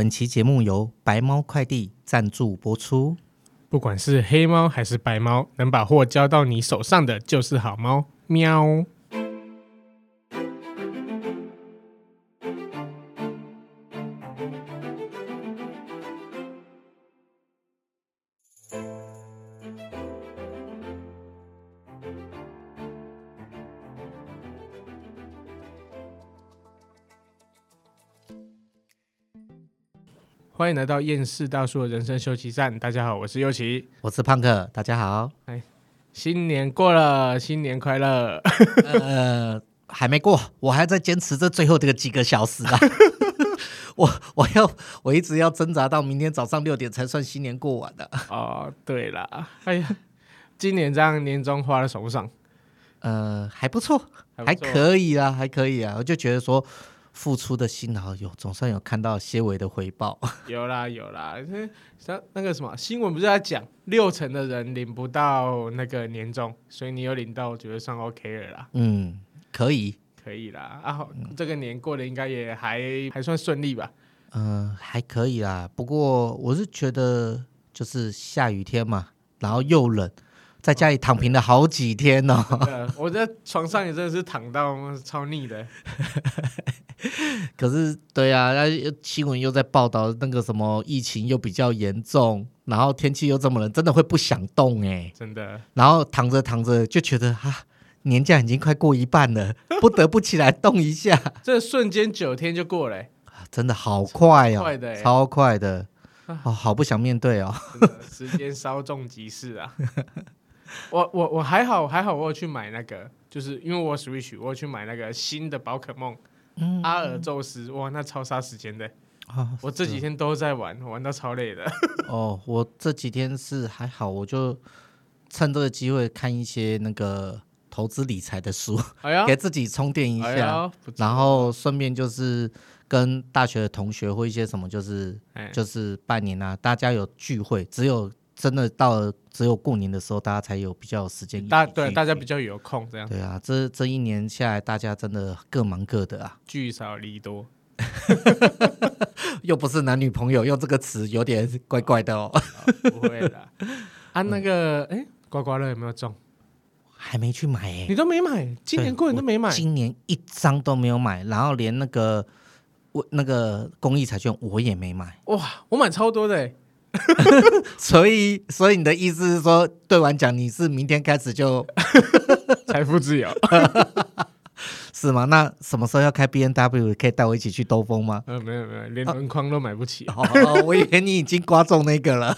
本期节目由白猫快递赞助播出。不管是黑猫还是白猫，能把货交到你手上的就是好猫。喵。迎来到厌世大叔的人生休息站。大家好，我是优奇，我是胖克。大家好，哎，新年过了，新年快乐。呃，还没过，我还在坚持这最后这个几个小时啊。我我要我一直要挣扎到明天早上六点才算新年过完的。哦，对了，哎呀，今年这样年终花的爽不爽？呃，还不错，还，还可以啊，还可以啊。我就觉得说。付出的辛劳有，总算有看到些微的回报。有 啦有啦，像那个什么新闻不是在讲六成的人领不到那个年终，所以你有领到，我觉得算 OK 了啦。嗯，可以，可以啦。啊，这个年过得应该也还还算顺利吧？嗯、呃，还可以啦。不过我是觉得，就是下雨天嘛，然后又冷。在家里躺平了好几天哦，我在床上也真的是躺到超腻的。可是，对啊，那新闻又在报道那个什么疫情又比较严重，然后天气又这么冷，真的会不想动哎，真的。然后躺着躺着就觉得啊，年假已经快过一半了，不得不起来动一下。这瞬间九天就过了，真的好快哦，快的，超快的哦，好不想面对哦。时间稍纵即逝啊。我我我还好还好，我有去买那个，就是因为我 Switch，我有去买那个新的宝可梦，嗯，阿尔宙斯，哇，那超杀时间的，啊，我这几天都在玩，玩到超累的。哦，我这几天是还好，我就趁这个机会看一些那个投资理财的书，哎呀，给自己充电一下，哎，然后顺便就是跟大学的同学或一些什么，就是，哎，就是拜年啊，大家有聚会，只有。真的到了只有过年的时候，大家才有比较有时间。大对大家比较有空这样。对啊，这这一年下来，大家真的各忙各的啊。聚少离多，又不是男女朋友，用这个词有点怪怪的哦。哦不会的。啊，那个，哎、嗯，刮刮乐有没有中？还没去买哎、欸。你都没买？今年过年都没买？今年一张都没有买，然后连那个我那个公益彩券我也没买。哇，我买超多的、欸。所以，所以你的意思是说，兑完奖你是明天开始就 财富自由，是吗？那什么时候要开 B N W？可以带我一起去兜风吗？呃，没有没有，连轮框都买不起。哦，哦，我以为你已经刮中那个了，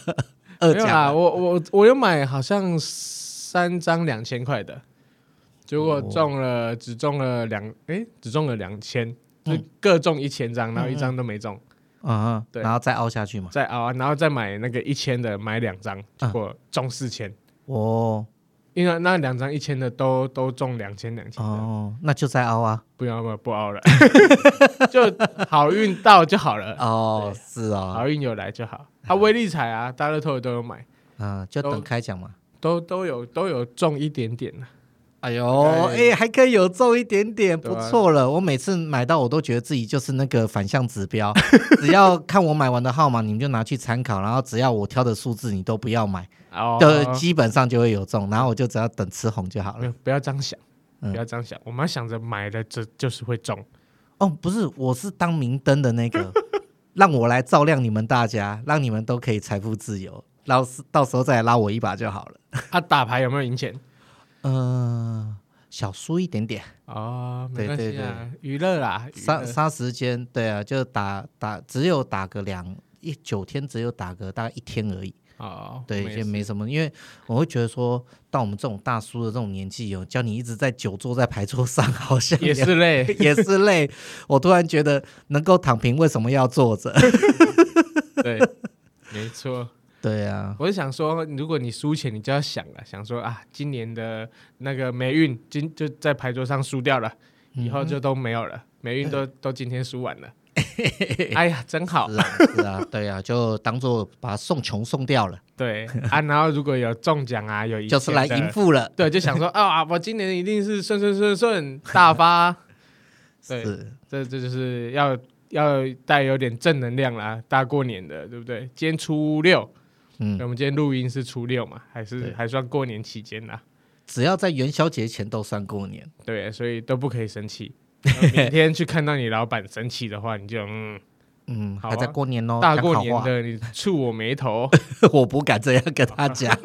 二奖啊！我我我有买，好像三张两千块的，结果中了，只中了两，哎、欸，只中了两千，就各中一千张，然后一张都没中。嗯嗯，对，然后再凹下去嘛，再凹，然后再买那个一千的，买两张，结果中四千。哦，因为那两张一千的都都中两千两千。哦，那就再凹啊，不要不不凹了，就好运到就好了。哦，是啊，好运有来就好。啊威力彩啊，大乐透都有买，嗯，就等开奖嘛，都都有都有中一点点。哎呦，哎、欸，还可以有中一点点，不错了。我每次买到，我都觉得自己就是那个反向指标。只要看我买完的号码，你们就拿去参考。然后只要我挑的数字，你都不要买，哦，就基本上就会有中。然后我就只要等吃红就好了。不要这样想，不要这样想。嗯、我们要想着买的这就是会中。哦，不是，我是当明灯的那个，让我来照亮你们大家，让你们都可以财富自由。然后到时候再来拉我一把就好了。他、啊、打牌有没有赢钱？嗯、呃，小输一点点哦，没关系啊，对对对，娱乐啦，杀杀时间，对啊，就打打，只有打个两一九天，只有打个大概一天而已哦，对，也没什么，因为我会觉得说到我们这种大叔的这种年纪哦，叫你一直在久坐在牌桌上，好像也是累，也是累。我突然觉得能够躺平，为什么要坐着？对，没错。对啊，我是想说，如果你输钱，你就要想了，想说啊，今年的那个霉运今就在牌桌上输掉了，以后就都没有了，霉运都都今天输完了。哎呀，真好，是啊，是啊，对啊，就当做把送穷送掉了。对啊，然后如果有中奖啊，有就是来赢富了。对，就想说啊，我今年一定是顺顺顺顺大发。对，是这这就是要。要带有点正能量啦，大过年的，对不对？今天初六，嗯，我们今天录音是初六嘛，还是还算过年期间啦？只要在元宵节前都算过年，对，所以都不可以生气。明天去看到你老板生气的话，你就嗯嗯，还在过年哦，大过年的，你触我眉头，我不敢这样跟他讲。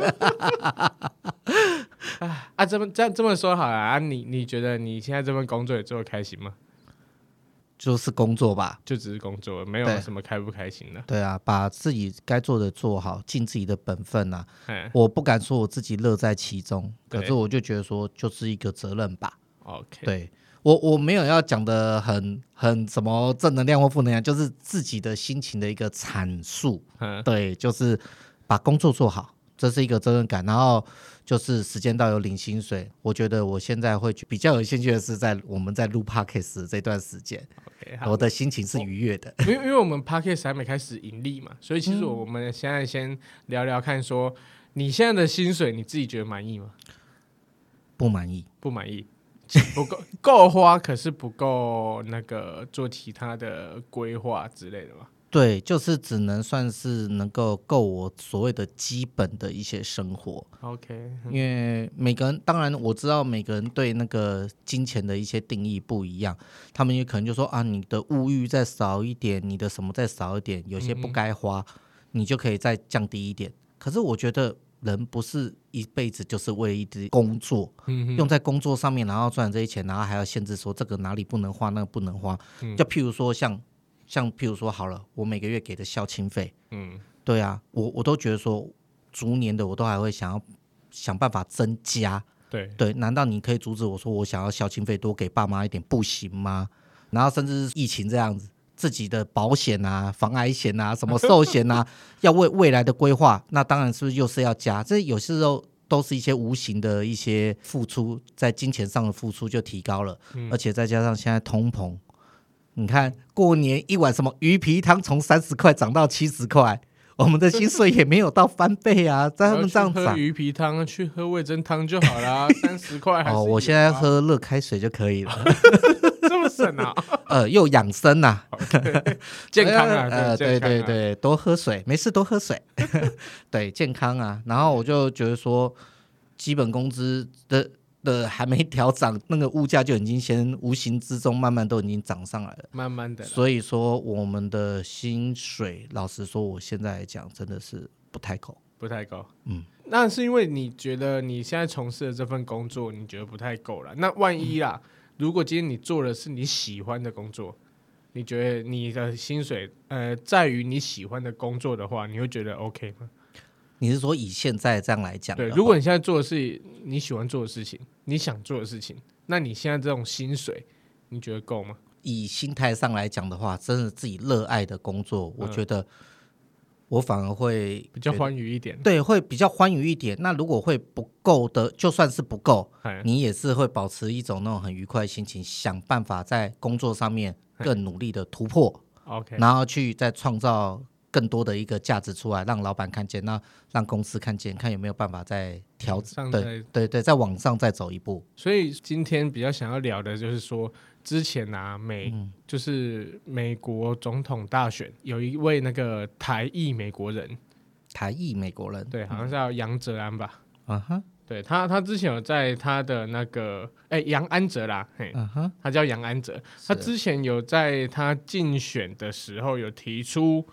啊，这么这样这么说好了啊，你你觉得你现在这份工作也做的开心吗？就是工作吧，就只是工作，没有什么开不开心的。对啊，把自己该做的做好，尽自己的本分啊。我不敢说我自己乐在其中，可是我就觉得说，就是一个责任吧。OK，对我我没有要讲的很很什么正能量或负能量，就是自己的心情的一个阐述。对，就是把工作做好，这是一个责任感，然后。就是时间到有领薪水，我觉得我现在会比较有兴趣的是在我们在录 Podcast 这段时间，okay, 我的心情是愉悦的。因为因为我们 Podcast 还没开始盈利嘛，所以其实我们现在先聊聊看，说你现在的薪水你自己觉得满意吗？不满意，不满意，不够 够花，可是不够那个做其他的规划之类的嘛。对，就是只能算是能够够我所谓的基本的一些生活。OK，因为每个人，当然我知道每个人对那个金钱的一些定义不一样，他们也可能就说啊，你的物欲再少一点，你的什么再少一点，有些不该花，嗯、你就可以再降低一点。可是我觉得人不是一辈子就是为了一直工作，嗯、用在工作上面，然后赚这些钱，然后还要限制说这个哪里不能花，那个不能花。嗯、就譬如说像。像譬如说好了，我每个月给的孝亲费，嗯，对啊，我我都觉得说，逐年的我都还会想要想办法增加，对对，难道你可以阻止我说我想要孝亲费多给爸妈一点不行吗？然后甚至是疫情这样子，自己的保险啊、防癌险啊、什么寿险啊，要为未来的规划，那当然是不是又是要加？这有些时候都是一些无形的一些付出，在金钱上的付出就提高了，嗯、而且再加上现在通膨。你看，过年一碗什么鱼皮汤从三十块涨到七十块，我们的薪水也没有到翻倍啊！在他们这样子，喝鱼皮汤去喝味噌汤就好啦，三十块。哦，我现在喝热开水就可以了，这么省啊？呃，又养生呐，健康啊！呃，对对对，多喝水，没事多喝水，对，健康啊。然后我就觉得说，基本工资的。的还没调涨，那个物价就已经先无形之中慢慢都已经涨上来了，慢慢的。所以说我们的薪水，老实说，我现在来讲真的是不太够，不太够。嗯，那是因为你觉得你现在从事的这份工作，你觉得不太够了。那万一啦，嗯、如果今天你做的是你喜欢的工作，你觉得你的薪水呃，在于你喜欢的工作的话，你会觉得 OK 吗？你是说以现在这样来讲？对，如果你现在做的是你喜欢做的事情，你想做的事情，那你现在这种薪水，你觉得够吗？以心态上来讲的话，真的自己热爱的工作，我觉得我反而会比较欢愉一点。对，会比较欢愉一点。那如果会不够的，就算是不够，你也是会保持一种那种很愉快的心情，想办法在工作上面更努力的突破。OK，然后去再创造。更多的一个价值出来，让老板看见，那让公司看见，看有没有办法再调整，对对对，再往上再走一步。所以今天比较想要聊的就是说，之前啊美、嗯、就是美国总统大选，有一位那个台裔美国人，台裔美国人，对，好像叫杨哲安吧，嗯哼，对他他之前有在他的那个哎杨安哲啦，嘿，嗯哼，他叫杨安哲，他之前有在他竞选的时候有提出。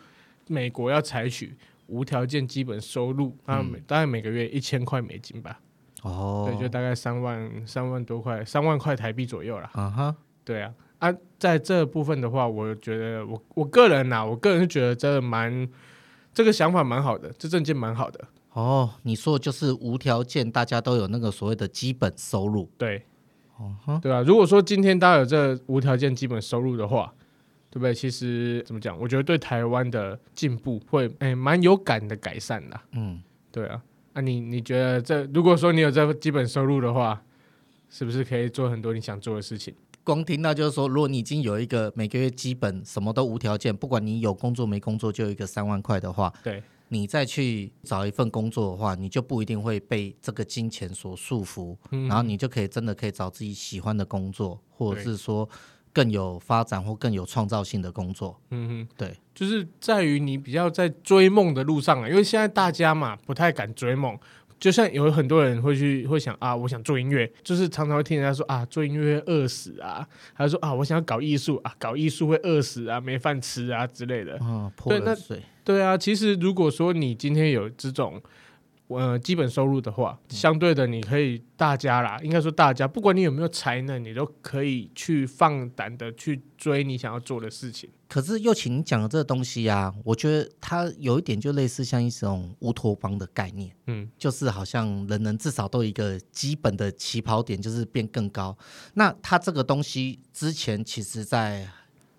美国要采取无条件基本收入，啊，每大概每个月一千块美金吧。哦，对，就大概三万三万多块，三万块台币左右啦。啊哈，对啊，啊，在这部分的话，我觉得我我个人呐、啊，我个人是觉得这蛮这个想法蛮好的，这政见蛮好的。哦，你说的就是无条件，大家都有那个所谓的基本收入。对，对啊，如果说今天大家有这无条件基本收入的话。对不对？其实怎么讲？我觉得对台湾的进步会诶蛮有感的改善的。嗯，对啊。那、啊、你你觉得这如果说你有这基本收入的话，是不是可以做很多你想做的事情？光听到就是说，如果你已经有一个每个月基本什么都无条件，不管你有工作没工作，就有一个三万块的话，对，你再去找一份工作的话，你就不一定会被这个金钱所束缚，嗯、然后你就可以真的可以找自己喜欢的工作，或者是说。更有发展或更有创造性的工作。嗯哼，对，就是在于你比较在追梦的路上啊，因为现在大家嘛不太敢追梦。就像有很多人会去会想啊，我想做音乐，就是常常会听人家说啊，做音乐会饿死啊，还是说啊，我想要搞艺术啊，搞艺术会饿死啊，没饭吃啊之类的。啊，泼冷水。对啊，其实如果说你今天有这种。呃，基本收入的话，相对的，你可以大家啦，应该说大家，不管你有没有才能，你都可以去放胆的去追你想要做的事情。可是又请你讲的这个东西啊，我觉得它有一点就类似像一种乌托邦的概念，嗯，就是好像人人至少都有一个基本的起跑点，就是变更高。那它这个东西之前其实在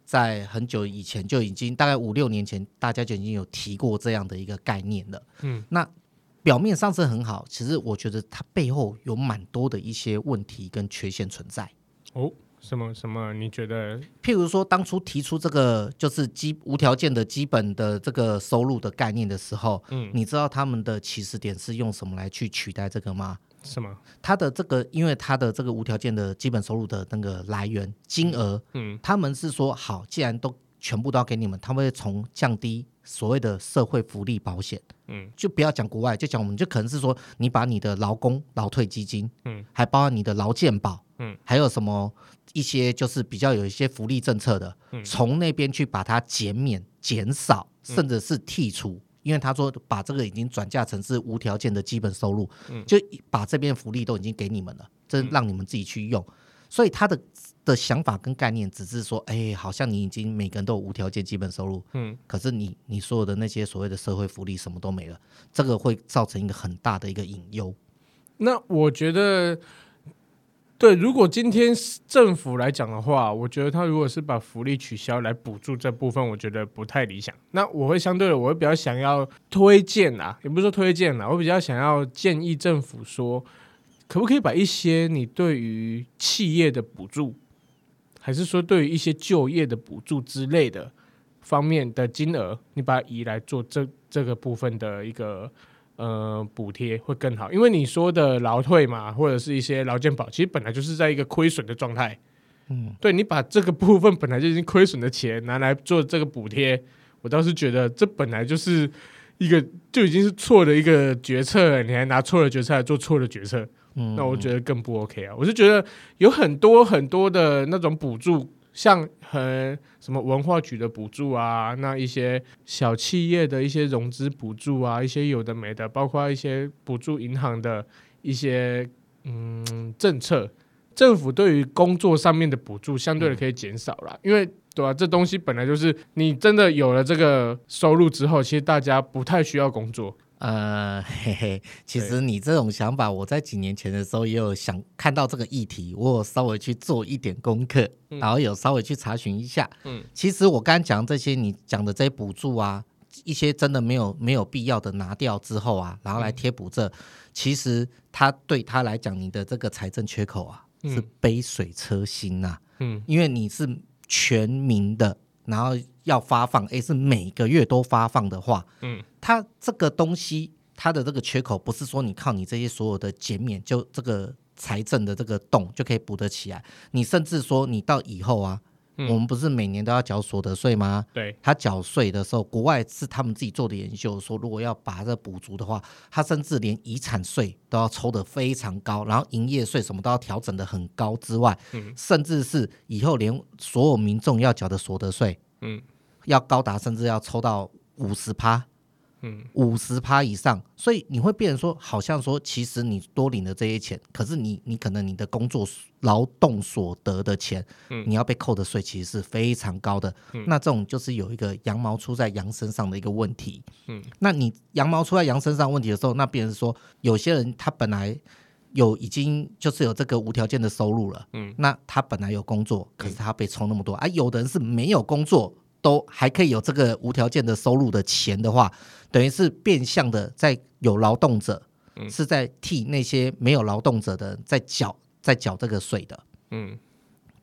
在很久以前就已经大概五六年前，大家就已经有提过这样的一个概念了，嗯，那。表面上是很好，其实我觉得它背后有蛮多的一些问题跟缺陷存在。哦，什么什么？你觉得？譬如说，当初提出这个就是基无条件的基本的这个收入的概念的时候，嗯，你知道他们的起始点是用什么来去取代这个吗？什么？他的这个，因为他的这个无条件的基本收入的那个来源金额，嗯，他们是说好，既然都全部都要给你们，他们会从降低。所谓的社会福利保险，嗯，就不要讲国外，就讲我们，就可能是说，你把你的劳工劳退基金，嗯，还包括你的劳健保，嗯，还有什么一些就是比较有一些福利政策的，从那边去把它减免、减少，甚至是剔除，因为他说把这个已经转嫁成是无条件的基本收入，嗯，就把这边福利都已经给你们了，这让你们自己去用，所以他的。的想法跟概念只是说，哎、欸，好像你已经每个人都有无条件基本收入，嗯，可是你你所有的那些所谓的社会福利什么都没了，这个会造成一个很大的一个隐忧。那我觉得，对，如果今天政府来讲的话，我觉得他如果是把福利取消来补助这部分，我觉得不太理想。那我会相对的，我会比较想要推荐啊，也不是说推荐啦，我比较想要建议政府说，可不可以把一些你对于企业的补助。还是说，对于一些就业的补助之类的方面的金额，你把它移来做这这个部分的一个呃补贴会更好，因为你说的劳退嘛，或者是一些劳健保，其实本来就是在一个亏损的状态。嗯，对，你把这个部分本来就已经亏损的钱拿来做这个补贴，我倒是觉得这本来就是一个就已经是错的一个决策了，你还拿错的决策来做错的决策。嗯，那我觉得更不 OK 啊！我是觉得有很多很多的那种补助，像很什么文化局的补助啊，那一些小企业的一些融资补助啊，一些有的没的，包括一些补助银行的一些嗯政策，政府对于工作上面的补助相对的可以减少了，因为对啊，这东西本来就是你真的有了这个收入之后，其实大家不太需要工作。呃，嘿嘿，其实你这种想法，我在几年前的时候也有想看到这个议题，我有稍微去做一点功课，嗯、然后有稍微去查询一下。嗯，其实我刚刚讲这些，你讲的这些补助啊，一些真的没有没有必要的拿掉之后啊，然后来贴补这，嗯、其实他对他来讲，你的这个财政缺口啊，是杯水车薪呐。嗯，因为你是全民的。然后要发放，诶，是每个月都发放的话，嗯，它这个东西，它的这个缺口不是说你靠你这些所有的减免，就这个财政的这个洞就可以补得起来。你甚至说你到以后啊。嗯、我们不是每年都要缴所得税吗？对，他缴税的时候，国外是他们自己做的研究，说如果要把这补足的话，他甚至连遗产税都要抽得非常高，然后营业税什么都要调整得很高之外，嗯、甚至是以后连所有民众要缴的所得税，嗯，要高达甚至要抽到五十趴。嗯，五十趴以上，所以你会变成说，好像说，其实你多领了这些钱，可是你你可能你的工作劳动所得的钱，嗯，你要被扣的税其实是非常高的。嗯，那这种就是有一个羊毛出在羊身上的一个问题。嗯，那你羊毛出在羊身上问题的时候，那别人说，有些人他本来有已经就是有这个无条件的收入了，嗯，那他本来有工作，可是他被抽那么多，啊，有的人是没有工作。都还可以有这个无条件的收入的钱的话，等于是变相的在有劳动者，是在替那些没有劳动者的在缴在缴这个税的。嗯，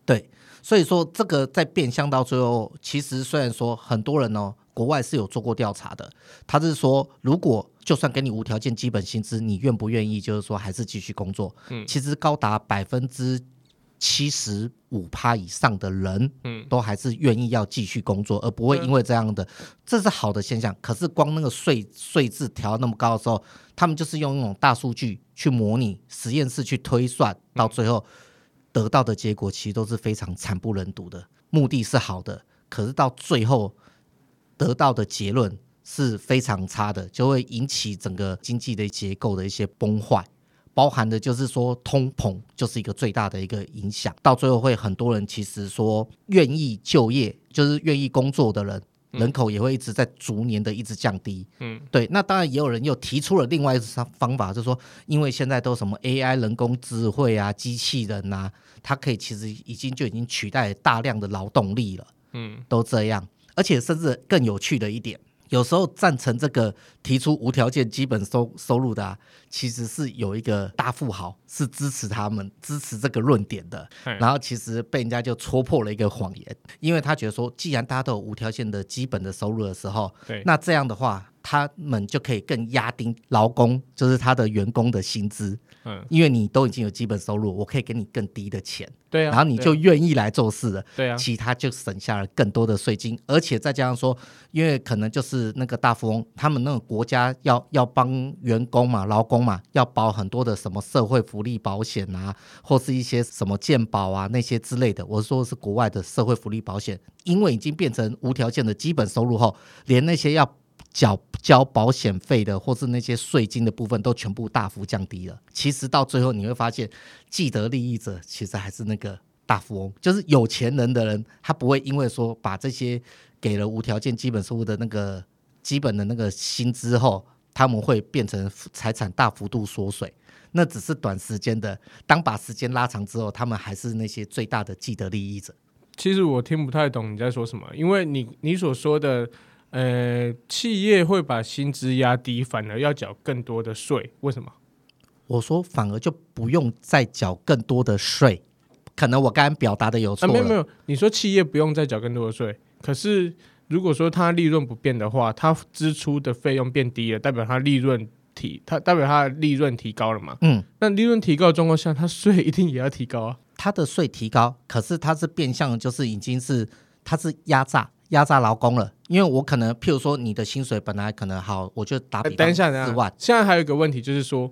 对，所以说这个在变相到最后，其实虽然说很多人哦，国外是有做过调查的，他是说如果就算给你无条件基本薪资，你愿不愿意就是说还是继续工作？嗯，其实高达百分之七十五趴以上的人，嗯，都还是愿意要继续工作，而不会因为这样的，这是好的现象。可是光那个税税制调那么高的时候，他们就是用那种大数据去模拟，实验室去推算，到最后得到的结果其实都是非常惨不忍睹的。目的是好的，可是到最后得到的结论是非常差的，就会引起整个经济的结构的一些崩坏。包含的就是说，通膨就是一个最大的一个影响，到最后会很多人其实说愿意就业，就是愿意工作的人，人口也会一直在逐年的一直降低。嗯，对。那当然也有人又提出了另外一种方法，就是说，因为现在都什么 AI 人工智慧啊、机器人啊，它可以其实已经就已经取代大量的劳动力了。嗯，都这样，而且甚至更有趣的一点。有时候赞成这个提出无条件基本收收入的，啊，其实是有一个大富豪是支持他们支持这个论点的，然后其实被人家就戳破了一个谎言，因为他觉得说，既然大家都有无条件的基本的收入的时候，那这样的话。他们就可以更压低劳工，就是他的员工的薪资，嗯，因为你都已经有基本收入，我可以给你更低的钱，对啊，然后你就愿意来做事了，对啊，其他就省下了更多的税金，而且再加上说，因为可能就是那个大富翁，他们那个国家要要帮员工嘛，劳工嘛，要保很多的什么社会福利保险啊，或是一些什么健保啊那些之类的，我说的是国外的社会福利保险，因为已经变成无条件的基本收入后，连那些要。缴交保险费的，或是那些税金的部分，都全部大幅降低了。其实到最后你会发现，既得利益者其实还是那个大富翁，就是有钱人的人，他不会因为说把这些给了无条件基本收入的那个基本的那个薪资后，他们会变成财产大幅度缩水。那只是短时间的，当把时间拉长之后，他们还是那些最大的既得利益者。其实我听不太懂你在说什么，因为你你所说的。呃，企业会把薪资压低，反而要缴更多的税，为什么？我说反而就不用再缴更多的税，可能我刚刚表达的有错。啊，没有没有，你说企业不用再缴更多的税，可是如果说它利润不变的话，它支出的费用变低了，代表它利润提，它代表它的利润提高了嘛？嗯，那利润提高的状况下，它税一定也要提高啊。它的税提高，可是它是变相，就是已经是它是压榨。压榨劳工了，因为我可能，譬如说，你的薪水本来可能好，我就打比方，等一下，四万。现在还有一个问题，就是说。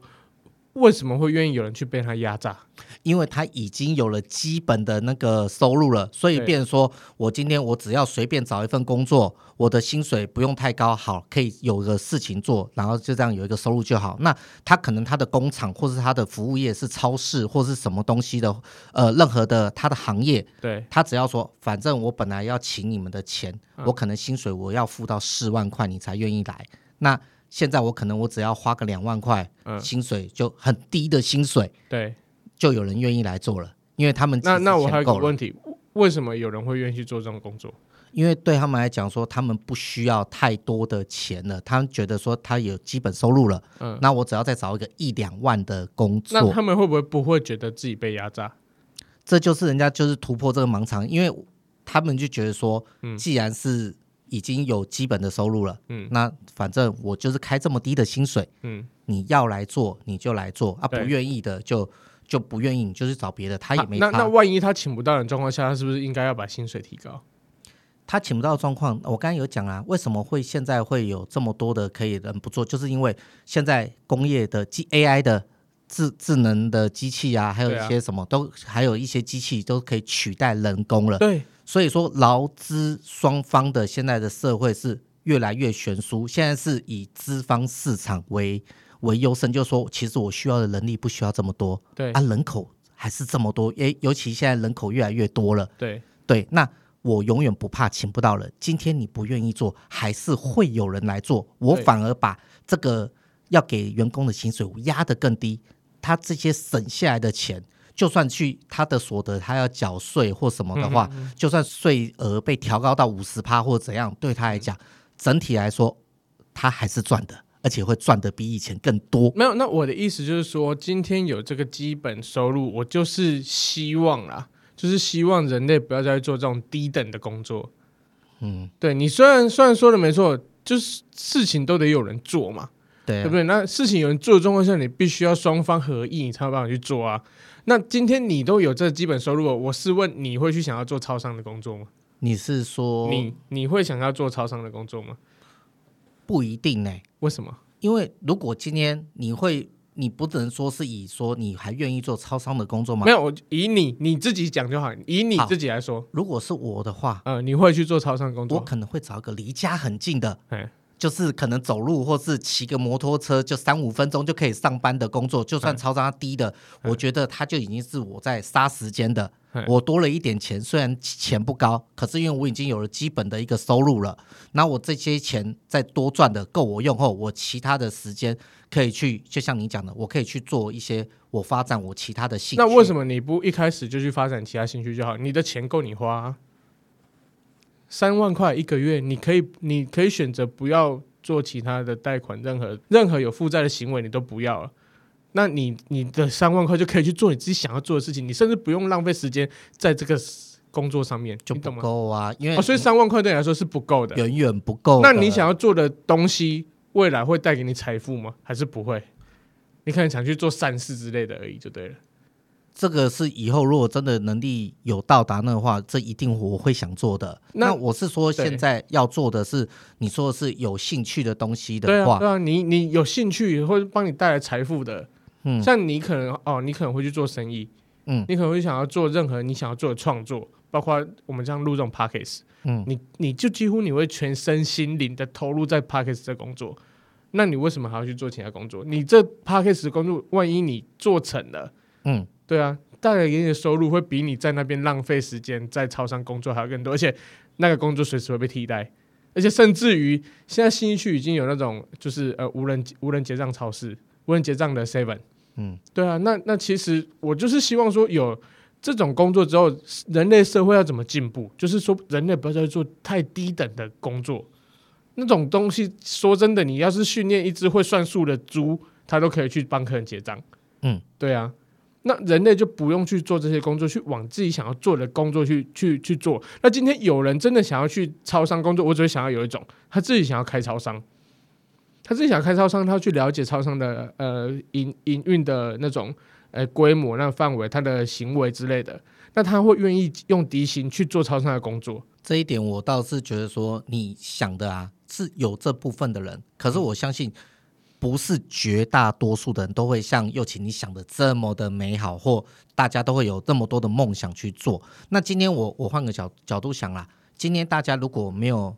为什么会愿意有人去被他压榨？因为他已经有了基本的那个收入了，所以变成说我今天我只要随便找一份工作，我的薪水不用太高，好，可以有个事情做，然后就这样有一个收入就好。那他可能他的工厂或是他的服务业是超市或是什么东西的，呃，任何的他的行业，对，他只要说，反正我本来要请你们的钱，嗯、我可能薪水我要付到四万块，你才愿意来。那现在我可能我只要花个两万块，嗯，薪水就很低的薪水，对，就有人愿意来做了，因为他们那那我还有个问题，为什么有人会愿意去做这种工作？因为对他们来讲说，他们不需要太多的钱了，他们觉得说他有基本收入了，嗯，那我只要再找一个一两万的工作，那他们会不会不会觉得自己被压榨？这就是人家就是突破这个盲肠，因为他们就觉得说，既然是。已经有基本的收入了，嗯，那反正我就是开这么低的薪水，嗯，你要来做你就来做啊，不愿意的就就不愿意，你就去找别的，他也没差。那那万一他请不到的状况下，他是不是应该要把薪水提高？他请不到状况，我刚刚有讲啊，为什么会现在会有这么多的可以人不做，就是因为现在工业的机 AI 的智智能的机器啊，还有一些什么都还有一些机器都可以取代人工了，对。所以说，劳资双方的现在的社会是越来越悬殊。现在是以资方市场为为优胜，就是说，其实我需要的人力不需要这么多，对啊，人口还是这么多，诶，尤其现在人口越来越多了，对对，那我永远不怕请不到人。今天你不愿意做，还是会有人来做。我反而把这个要给员工的薪水压得更低，他这些省下来的钱。就算去他的所得，他要缴税或什么的话，嗯嗯嗯，就算税额被调高到五十趴或怎样，对他来讲，整体来说，他还是赚的，而且会赚的比以前更多。没有，那我的意思就是说，今天有这个基本收入，我就是希望啦，就是希望人类不要再做这种低等的工作。嗯，对，你虽然虽然说的没错，就是事情都得有人做嘛，对啊，对不对？那事情有人做的状况下，你必须要双方合意，你才有办法去做啊。那今天你都有这基本收入了，我是问你会去想要做超商的工作吗？你是说你你会想要做超商的工作吗？不一定呢、欸。为什么？因为如果今天你会。你不能说是以说你还愿意做超商的工作吗？没有，我以你你自己讲就好。以你自己来说，如果是我的话，嗯，你会去做超商工作？我可能会找一个离家很近的，就是可能走路或是骑个摩托车，就三五分钟就可以上班的工作。就算超商低的，我觉得它就已经是我在杀时间的。我多了一点钱，虽然钱不高，可是因为我已经有了基本的一个收入了，那我这些钱再多赚的够我用后，我其他的时间可以去，就像你讲的，我可以去做一些我发展我其他的兴趣。那为什么你不一开始就去发展其他兴趣就好？你的钱够你花啊，三万块一个月，你可以你可以选择不要做其他的贷款，任何任何有负债的行为你都不要了。那你你的三万块就可以去做你自己想要做的事情，你甚至不用浪费时间在这个工作上面，就不够啊。因为、哦、所以三万块对你来说是不够的，远远不够。那你想要做的东西，未来会带给你财富吗？还是不会？你可能想去做善事之类的而已，就对了。这个是以后如果真的能力有到达那的话，这一定我会想做的。那，那我是说，现在要做的是你说的是有兴趣的东西的话，对啊，你你有兴趣或者帮你带来财富的。嗯，像你可能哦，你可能会去做生意，嗯，你可能会想要做任何你想要做的创作，包括我们这样录这种 Podcast，嗯，你你就几乎你会全身心灵的投入在 Podcast 的工作，那你为什么还要去做其他工作？你这 Podcast 的工作，万一你做成了，嗯，对啊，带来给你的收入会比你在那边浪费时间在超商工作还要更多，而且那个工作随时会被替代，而且甚至于现在新一区已经有那种就是呃无人无人结账超市。无人结账的 Seven，嗯，对啊，那那其实我就是希望说，有这种工作之后，人类社会要怎么进步？就是说，人类不要再做太低等的工作，那种东西，说真的，你要是训练一只会算数的猪，它都可以去帮客人结账，嗯，对啊，那人类就不用去做这些工作，去往自己想要做的工作去去去做。那今天有人真的想要去超商工作，我只会想要有一种，他自己想要开超商。他自己想开超商，他要去了解超商的呃营营运的那种呃规模、那范围、他的行为之类的，那他会愿意用低薪去做超商的工作。这一点我倒是觉得说，你想的啊是有这部分的人，可是我相信不是绝大多数的人都会像祐齐你想的这么的美好，或大家都会有这么多的梦想去做。那今天我我换个角角度想啦，今天大家如果没有。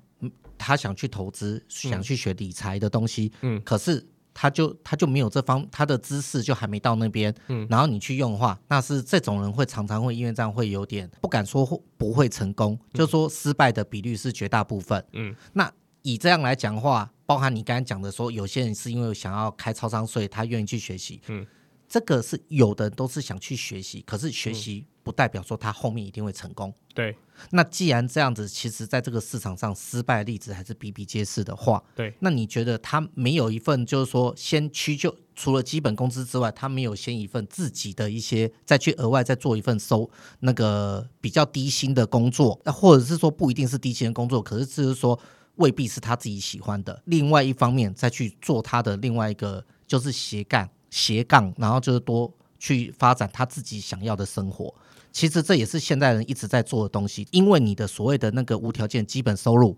他想去投资，想去学理财的东西，嗯，可是他就他就没有这方，他的知识就还没到那边，嗯，然后你去用的话，那是这种人会常常会因为这样会有点不敢说不会成功，嗯，就说失败的比率是绝大部分，嗯，那以这样来讲的话，包含你刚才讲的说，有些人是因为想要开超商，所以他愿意去学习，嗯。这个是有的，都是想去学习，可是学习不代表说他后面一定会成功。对，那既然这样子，其实在这个市场上失败的例子还是比比皆是的话，对，那你觉得他没有一份就是说先屈就除了基本工资之外，他没有先一份自己的一些再去额外再做一份收那个比较低薪的工作，那或者是说不一定是低薪的工作，可是就是说未必是他自己喜欢的。另外一方面再去做他的另外一个就是斜杠。斜杠，然后就是多去发展他自己想要的生活。其实这也是现代人一直在做的东西。因为你的所谓的那个无条件基本收入，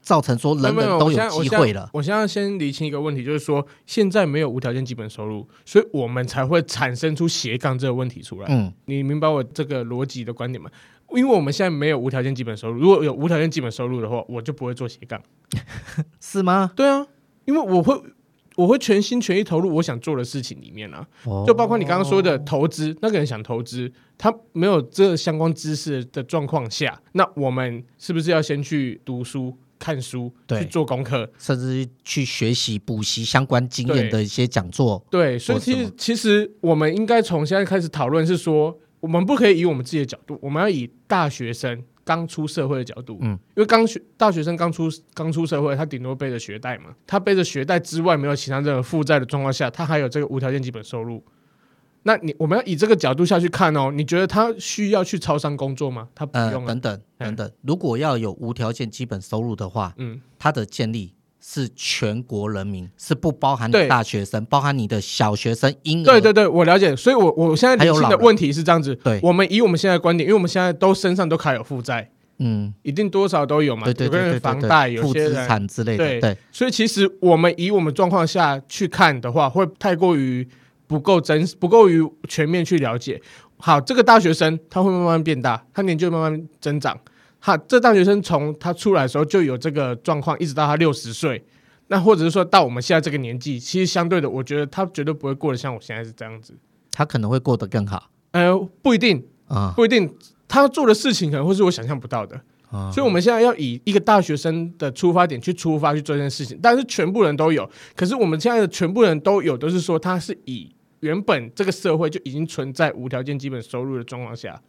造成说人人都有机会了。我现在先厘清一个问题，就是说现在没有无条件基本收入，所以我们才会产生出斜杠这个问题出来。嗯，你明白我这个逻辑的观点吗？因为我们现在没有无条件基本收入，如果有无条件基本收入的话，我就不会做斜杠，是吗？对啊，因为我会。我会全心全意投入我想做的事情里面啊，就包括你刚刚说的投资，那个人想投资，他没有这相关知识的状况下，那我们是不是要先去读书、看书，去做功课，甚至去学习、补习相关经验的一些讲座？对，所以其实其实我们应该从现在开始讨论，是说我们不可以以我们自己的角度，我们要以大学生。刚出社会的角度，嗯，因为刚学大学生刚出刚出社会，他顶多背着学贷嘛，他背着学贷之外没有其他任何负债的状况下，他还有这个无条件基本收入。那你我们要以这个角度下去看哦，你觉得他需要去超商工作吗？他不用、呃、等等等等，如果要有无条件基本收入的话，嗯，他的建立是全国人民，是不包含你大学生，包含你的小学生、婴儿。对对对，我了解。所以我，我我现在理清的问题是这样子。对，我们以我们现在的观点，因为我们现在都身上都卡有负债，嗯，一定多少都有嘛。对对对，有人房贷，有些负资产之类的。对对。所以，其实我们以我们状况下去看的话，会太过于不够真，不够于全面去了解。好，这个大学生他会慢慢变大，他年纪会慢慢增长。他这大学生从他出来的时候就有这个状况，一直到他六十岁，那或者是说到我们现在这个年纪，其实相对的，我觉得他绝对不会过得像我现在是这样子，他可能会过得更好。呃，不一定啊，不一定，他做的事情可能会是我想象不到的。啊，所以我们现在要以一个大学生的出发点去出发去做这件事情，但是全部人都有，可是我们现在的全部人都有，都是说他是以原本这个社会就已经存在无条件基本收入的状况下。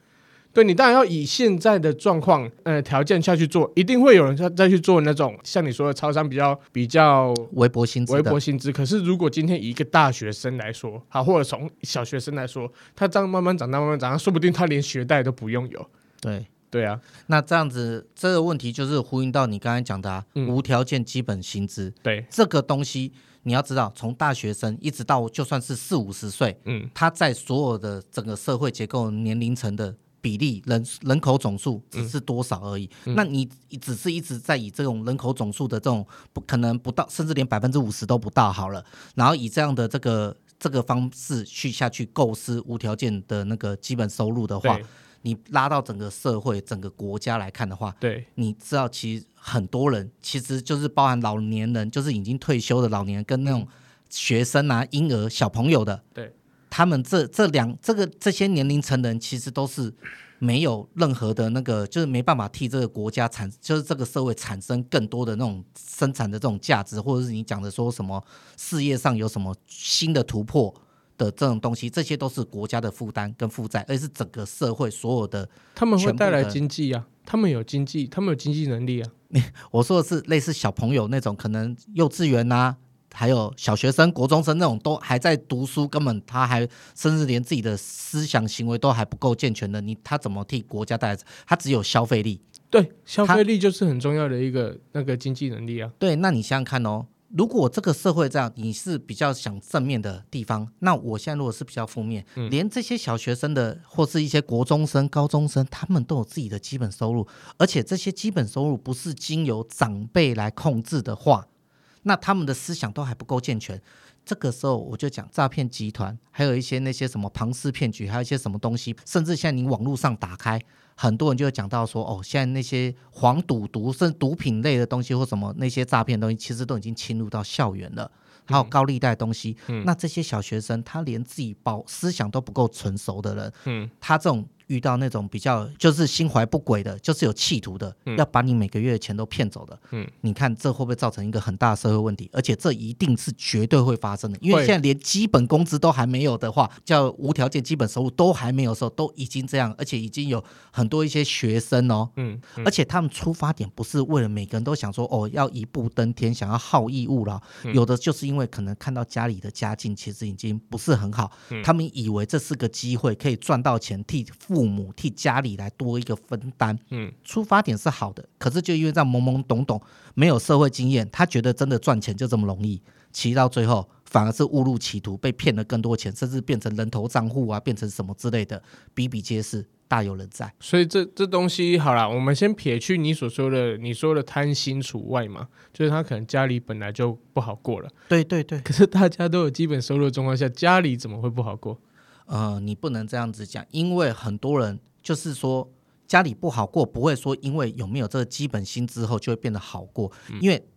对，你当然要以现在的状况，呃，条件下去做，一定会有人再再去做那种像你说的超商比较比较微薄薪资，微薄薪资。可是如果今天以一个大学生来说，好，或者从小学生来说，他这样慢慢长大，慢慢长大，说不定他连学贷都不用有。对对啊，那这样子这个问题就是呼应到你刚才讲的、啊嗯、无条件基本薪资。对这个东西，你要知道，从大学生一直到就算是四五十岁，嗯，他在所有的整个社会结构年龄层的。比例人人口总数只是多少而已，嗯。嗯、那你只是一直在以这种人口总数的这种不可能不到，甚至连百分之五十都不到好了，然后以这样的这个这个方式去下去构思无条件的那个基本收入的话，你拉到整个社会整个国家来看的话，对，你知道其实很多人其实就是包含老年人，就是已经退休的老年人跟那种学生啊、婴儿、小朋友的，对。他们这这两这个这些年龄层的人，其实都是没有任何的那个，就是没办法替这个国家产，就是这个社会产生更多的那种生产的这种价值，或者是你讲的说什么事业上有什么新的突破的这种东西，这些都是国家的负担跟负债，而是整个社会所有的。他们会带来经济啊，他们有经济，他们有经济能力啊。我说的是类似小朋友那种，可能幼稚园啊。还有小学生、国中生那种都还在读书，根本他还甚至连自己的思想行为都还不够健全的，你他怎么替国家带来？他只有消费力，对，消费力就是很重要的一个那个经济能力啊。对，那你想想看哦，如果这个社会这样，你是比较想正面的地方，那我现在如果是比较负面，嗯、连这些小学生的或是一些国中生、高中生，他们都有自己的基本收入，而且这些基本收入不是经由长辈来控制的话。那他们的思想都还不够健全，这个时候我就讲诈骗集团，还有一些那些什么庞氏骗局，还有一些什么东西，甚至现在你网络上打开，很多人就会讲到说，哦，现在那些黄赌毒，甚至毒品类的东西或什么那些诈骗东西，其实都已经侵入到校园了，还有高利贷东西。嗯，那这些小学生他连自己保思想都不够成熟的人，嗯，他这种。遇到那种比较就是心怀不轨的，就是有企图的，嗯、要把你每个月的钱都骗走的，嗯，你看这会不会造成一个很大的社会问题？而且这一定是绝对会发生的，因为现在连基本工资都还没有的话，叫无条件基本收入都还没有的时候，都已经这样，而且已经有很多一些学生哦，嗯，嗯。而且他们出发点不是为了每个人都想说哦要一步登天，想要好逸恶劳，嗯、有的就是因为可能看到家里的家境其实已经不是很好，嗯、他们以为这是个机会可以赚到钱替父。父母替家里来多一个分担，嗯，出发点是好的，可是就因为这样懵懵懂懂，没有社会经验，他觉得真的赚钱就这么容易，骑到最后反而是误入歧途，被骗了更多钱，甚至变成人头账户啊，变成什么之类的，比比皆是，大有人在。所以这这东西好了，我们先撇去你所说的，你说的贪心除外嘛，就是他可能家里本来就不好过了，对对对，可是大家都有基本收入的状况下，家里怎么会不好过？呃，你不能这样子讲，因为很多人就是说家里不好过，不会说因为有没有这个基本薪之后就会变得好过。嗯、因为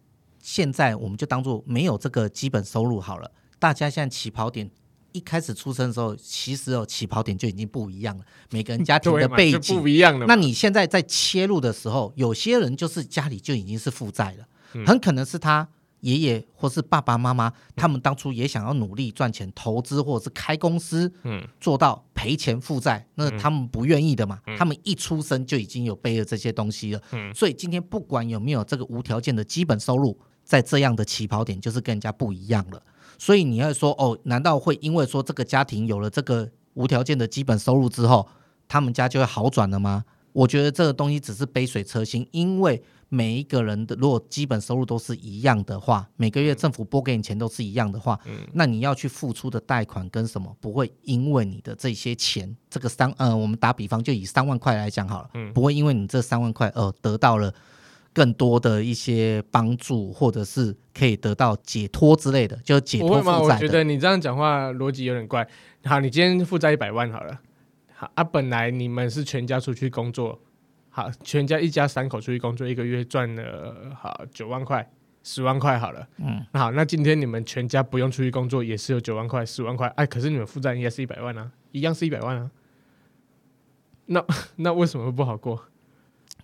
现在我们就当做没有这个基本收入好了，大家现在起跑点一开始出生的时候，其实哦起跑点就已经不一样了，每个人家庭的背景不一样了。那你现在在切入的时候，有些人就是家里就已经是负债了，嗯、很可能是他。爷爷或是爸爸妈妈，他们当初也想要努力赚钱、投资或者是开公司，嗯，做到赔钱负债，那他们不愿意的嘛。他们一出生就已经有背了这些东西了，嗯，所以今天不管有没有这个无条件的基本收入，在这样的起跑点就是跟人家不一样了。所以你要说哦，难道会因为说这个家庭有了这个无条件的基本收入之后，他们家就会好转了吗？我觉得这个东西只是杯水车薪，因为每一个人的如果基本收入都是一样的话，每个月政府拨给你钱都是一样的话，嗯，那你要去付出的贷款跟什么不会因为你的这些钱，这个三呃，我们打比方就以三万块来讲好了，嗯，不会因为你这三万块呃得到了更多的一些帮助，或者是可以得到解脱之类的，就解脱负债的。我觉得你这样讲话逻辑有点怪。好，你今天负债一百万好了。好啊，本来你们是全家出去工作，好，全家一家三口出去工作，一个月赚了好九万块、十万块好了。嗯，那好，那今天你们全家不用出去工作，也是有九万块、十万块。哎，可是你们负债应该是一百万啊，一样是一百万啊。那那为什么会不好过？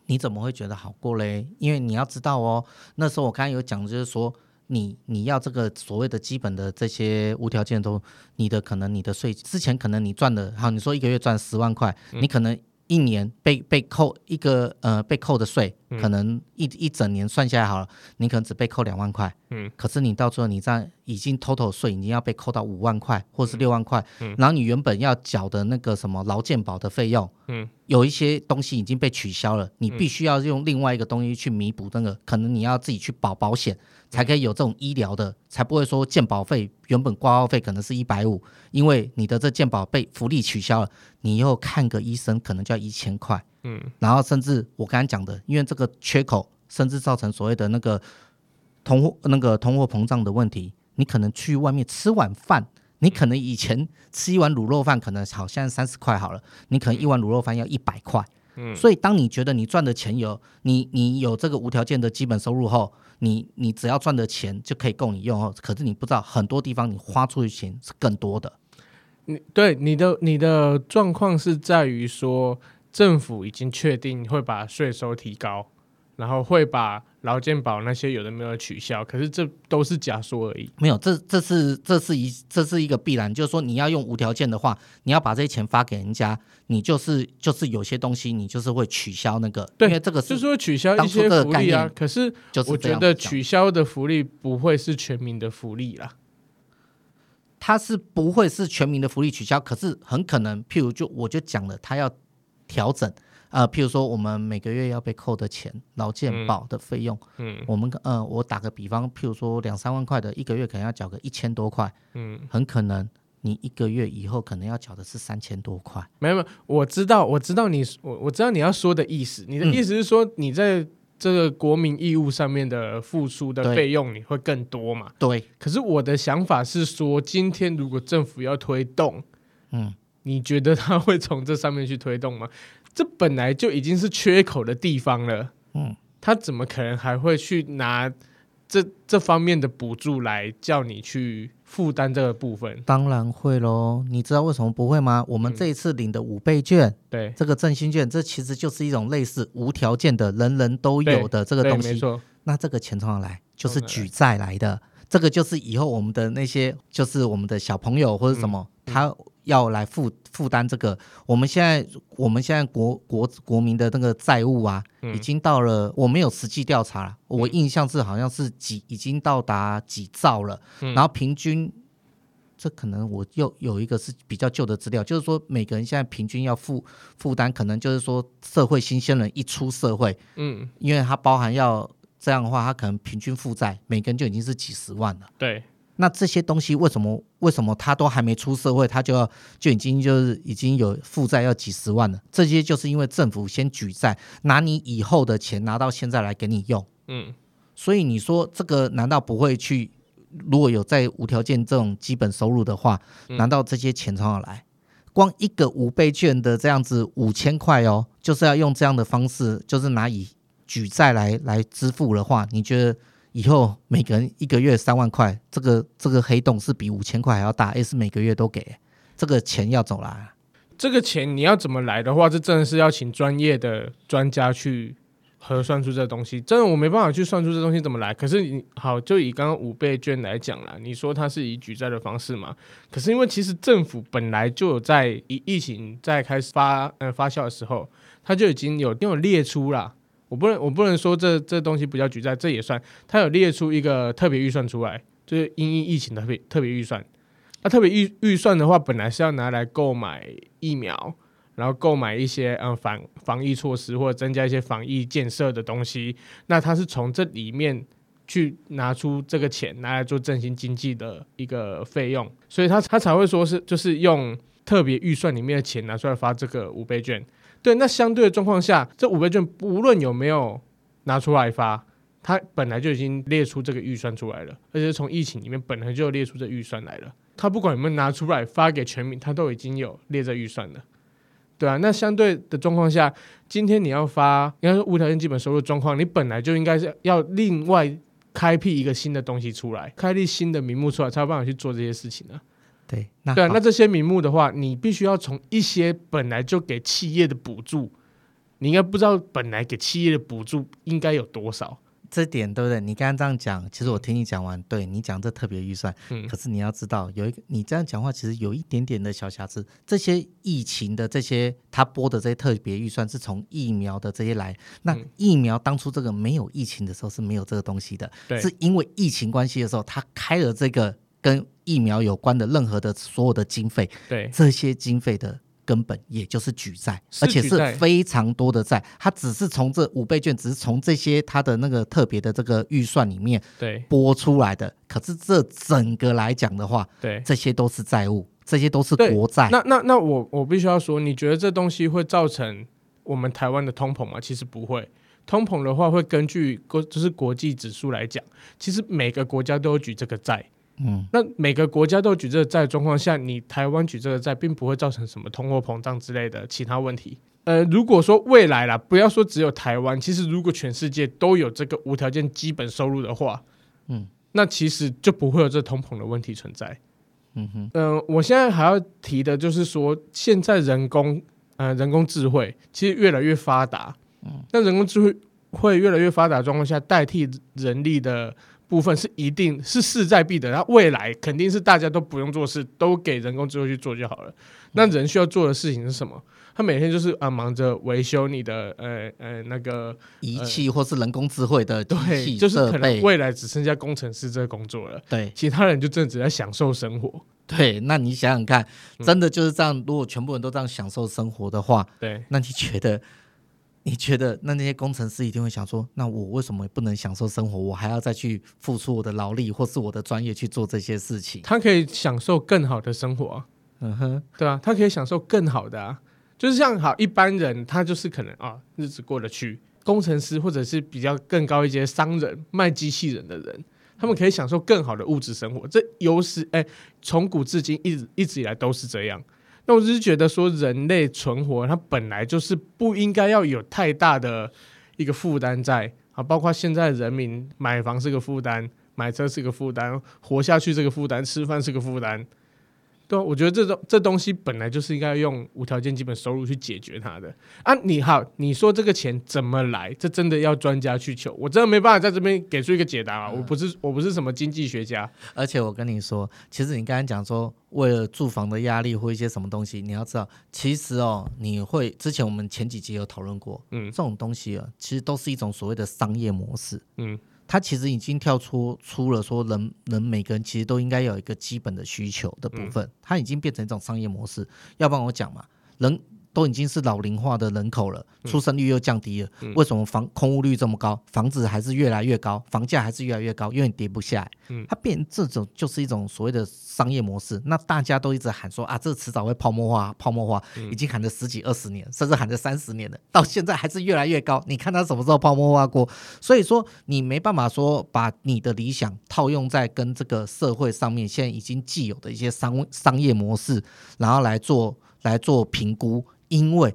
你怎么会觉得好过嘞？因为你要知道哦，那时候我刚才有讲，就是说。你你要这个所谓的基本的这些无条件都，你的可能你的税之前可能你赚的，好，你说一个月赚十万块，嗯、你可能一年被被扣一个呃被扣的税，嗯、可能一一整年算下来好了，你可能只被扣两万块，嗯，可是你到最后你这样已经 total 税已经要被扣到五万块或是六万块，嗯，然后你原本要缴的那个什么劳健保的费用，嗯，有一些东西已经被取消了，你必须要用另外一个东西去弥补那个，可能你要自己去保保险。才可以有这种医疗的，才不会说健保费原本挂号费可能是一百五，因为你的这健保被福利取消了，你以后看个医生可能就要一千块，嗯，然后甚至我刚才讲的，因为这个缺口，甚至造成所谓的那个通货那个通货膨胀的问题，你可能去外面吃碗饭，你可能以前吃一碗卤肉饭可能好像三十块好了，你可能一碗卤肉饭要一百块，嗯，所以当你觉得你赚的钱有你你有这个无条件的基本收入后。你你只要赚的钱就可以够你用哦，可是你不知道很多地方你花出去钱是更多的。你对你的你的状况是在于说，政府已经确定会把税收提高，然后会把劳健保那些有的没有取消，可是这都是假说而已。没有，这这是这是一这是一个必然，就是说你要用无条件的话，你要把这些钱发给人家，你就是就是有些东西你就是会取消那个，对，因为这个是就是说取消一些福利啊。可是我觉得取消的福利不会是全民的福利啦，它是不会是全民的福利取消，可是很可能，譬如就我就讲了，他要调整。呃，譬如说，我们每个月要被扣的钱，劳健保的费用，嗯，嗯我们呃，我打个比方，譬如说两三万块的，一个月可能要缴个一千多块，嗯，很可能你一个月以后可能要缴的是三千多块。没有没有，我知道，我知道你，我我知道你要说的意思，你的意思是说，你在这个国民义务上面的付出的费用你会更多嘛？对。可是我的想法是说，今天如果政府要推动，嗯，你觉得他会从这上面去推动吗？这本来就已经是缺口的地方了，嗯，他怎么可能还会去拿这这方面的补助来叫你去负担这个部分？当然会喽，你知道为什么不会吗？我们这一次领的五倍券，嗯、对，这个振兴券，这其实就是一种类似无条件的人人都有的这个东西。没错，那这个钱从哪来？就是举债来的，这个就是以后我们的那些，就是我们的小朋友或者什么，嗯、他。要来负负担这个，我们现在我们现在国国国民的那个债务啊，嗯、已经到了，我没有实际调查了，我印象是好像是几已经到达几兆了，嗯、然后平均，这可能我又有一个是比较旧的资料，就是说每个人现在平均要负负担，可能就是说社会新鲜人一出社会，嗯，因为它包含要这样的话，它可能平均负债每个人就已经是几十万了，对。那这些东西为什么为什么他都还没出社会，他就要就已经就是已经有负债要几十万了？这些就是因为政府先举债，拿你以后的钱拿到现在来给你用。嗯，所以你说这个难道不会去？如果有在无条件这种基本收入的话，难道这些钱从哪来？光一个五倍券的这样子五千块哦，就是要用这样的方式，就是拿以举债来来支付的话，你觉得？以后每个人一个月三万块，这个这个黑洞是比五千块还要大，也是每个月都给，这个钱要走啦。这个钱你要怎么来的话，这真的是要请专业的专家去核算出这东西。真的我没办法去算出这东西怎么来。可是你好，就以刚刚五倍券来讲啦，你说它是以举债的方式嘛？可是因为其实政府本来就有在疫疫情在开始发呃发酵的时候，它就已经有有列出了。我不能，我不能说这这东西不叫举债，这也算。他有列出一个特别预算出来，就是因应疫情的特别特别预算。那特别预预算的话，本来是要拿来购买疫苗，然后购买一些呃防防疫措施或者增加一些防疫建设的东西，那他是从这里面去拿出这个钱拿来做振兴经济的一个费用，所以他他才会说是就是用特别预算里面的钱拿出来发这个五倍券。对，那相对的状况下，这五倍券无论有没有拿出来发，它本来就已经列出这个预算出来了，而且从疫情里面本来就列出这预算来了。他不管有没有拿出来发给全民，他都已经有列这预算了。对啊，那相对的状况下，今天你要发，应该说无条件基本收入状况，你本来就应该是要另外开辟一个新的东西出来，开立新的名目出来，才有办法去做这些事情呢。对，那对啊，那这些名目的话，你必须要从一些本来就给企业的补助，你应该不知道本来给企业的补助应该有多少。这点对不对？你刚刚这样讲，其实我听你讲完，对你讲这特别预算，嗯，可是你要知道，有一个你这样讲话，其实有一点点的小瑕疵。这些疫情的这些他拨的这些特别预算，是从疫苗的这些来。那疫苗当初这个没有疫情的时候是没有这个东西的，对，是因为疫情关系的时候，他开了这个跟疫苗有关的任何的所有的经费，对，这些经费的。根本也就是举债，而且是非常多的债。它只是从这五倍券，只是从这些它的那个特别的这个预算里面对拨出来的。可是这整个来讲的话，对，这些都是债务，这些都是国债。那那那我我必须要说，你觉得这东西会造成我们台湾的通膨吗？其实不会。通膨的话，会根据国就是国际指数来讲，其实每个国家都有举这个债。嗯，那每个国家都举这个债的状况下，你台湾举这个债，并不会造成什么通货膨胀之类的其他问题。呃，如果说未来啦，不要说只有台湾，其实如果全世界都有这个无条件基本收入的话，嗯，那其实就不会有这通膨的问题存在。嗯哼，嗯、呃，我现在还要提的就是说，现在人工呃人工智慧其实越来越发达，嗯，那人工智慧会越来越发达状况下，代替人力的。部分是一定是势在必得，然后未来肯定是大家都不用做事，都给人工智慧去做就好了。那人需要做的事情是什么？他每天就是啊忙着维修你的呃呃那个仪器或是人工智慧的机器设备，就是可能未来只剩下工程师这个工作了。对，其他人就真的只在享受生活。对，那你想想看，真的就是这样？如果全部人都这样享受生活的话，对，那你觉得？你觉得那那些工程师一定会想说，那我为什么不能享受生活？我还要再去付出我的劳力或是我的专业去做这些事情？他可以享受更好的生活，嗯哼，对啊，他可以享受更好的啊，就是像好一般人，他就是可能啊日子过得去。工程师或者是比较更高一些商人卖机器人的人，他们可以享受更好的物质生活。这有史哎，从古至今一直一直以来都是这样。那我只是觉得说，人类存活，它本来就是不应该要有太大的一个负担在啊，包括现在人民买房是个负担，买车是个负担，活下去这个负担，吃饭是个负担。对，我觉得这种这东西本来就是应该用无条件基本收入去解决它的啊。你好，你说这个钱怎么来？这真的要专家去求，我真的没办法在这边给出一个解答啊。我不是我不是什么经济学家，而且我跟你说，其实你刚才讲说为了住房的压力或一些什么东西，你要知道，其实哦，你会之前我们前几集有讨论过，嗯，这种东西啊，其实都是一种所谓的商业模式，嗯。他其实已经跳出出了说人人每个人其实都应该有一个基本的需求的部分，他已经变成一种商业模式。要不然我讲嘛，人。都已经是老龄化的人口了，出生率又降低了，嗯、为什么房空屋率这么高，房子还是越来越高，房价还是越来越高，因为跌不下来。嗯，它变这种就是一种所谓的商业模式。那大家都一直喊说啊，这迟早会泡沫化，泡沫化，已经喊了十几二十年，甚至喊了三十年了，到现在还是越来越高。你看它什么时候泡沫化过？所以说你没办法说把你的理想套用在跟这个社会上面现在已经既有的一些商商业模式，然后来做来做评估。因为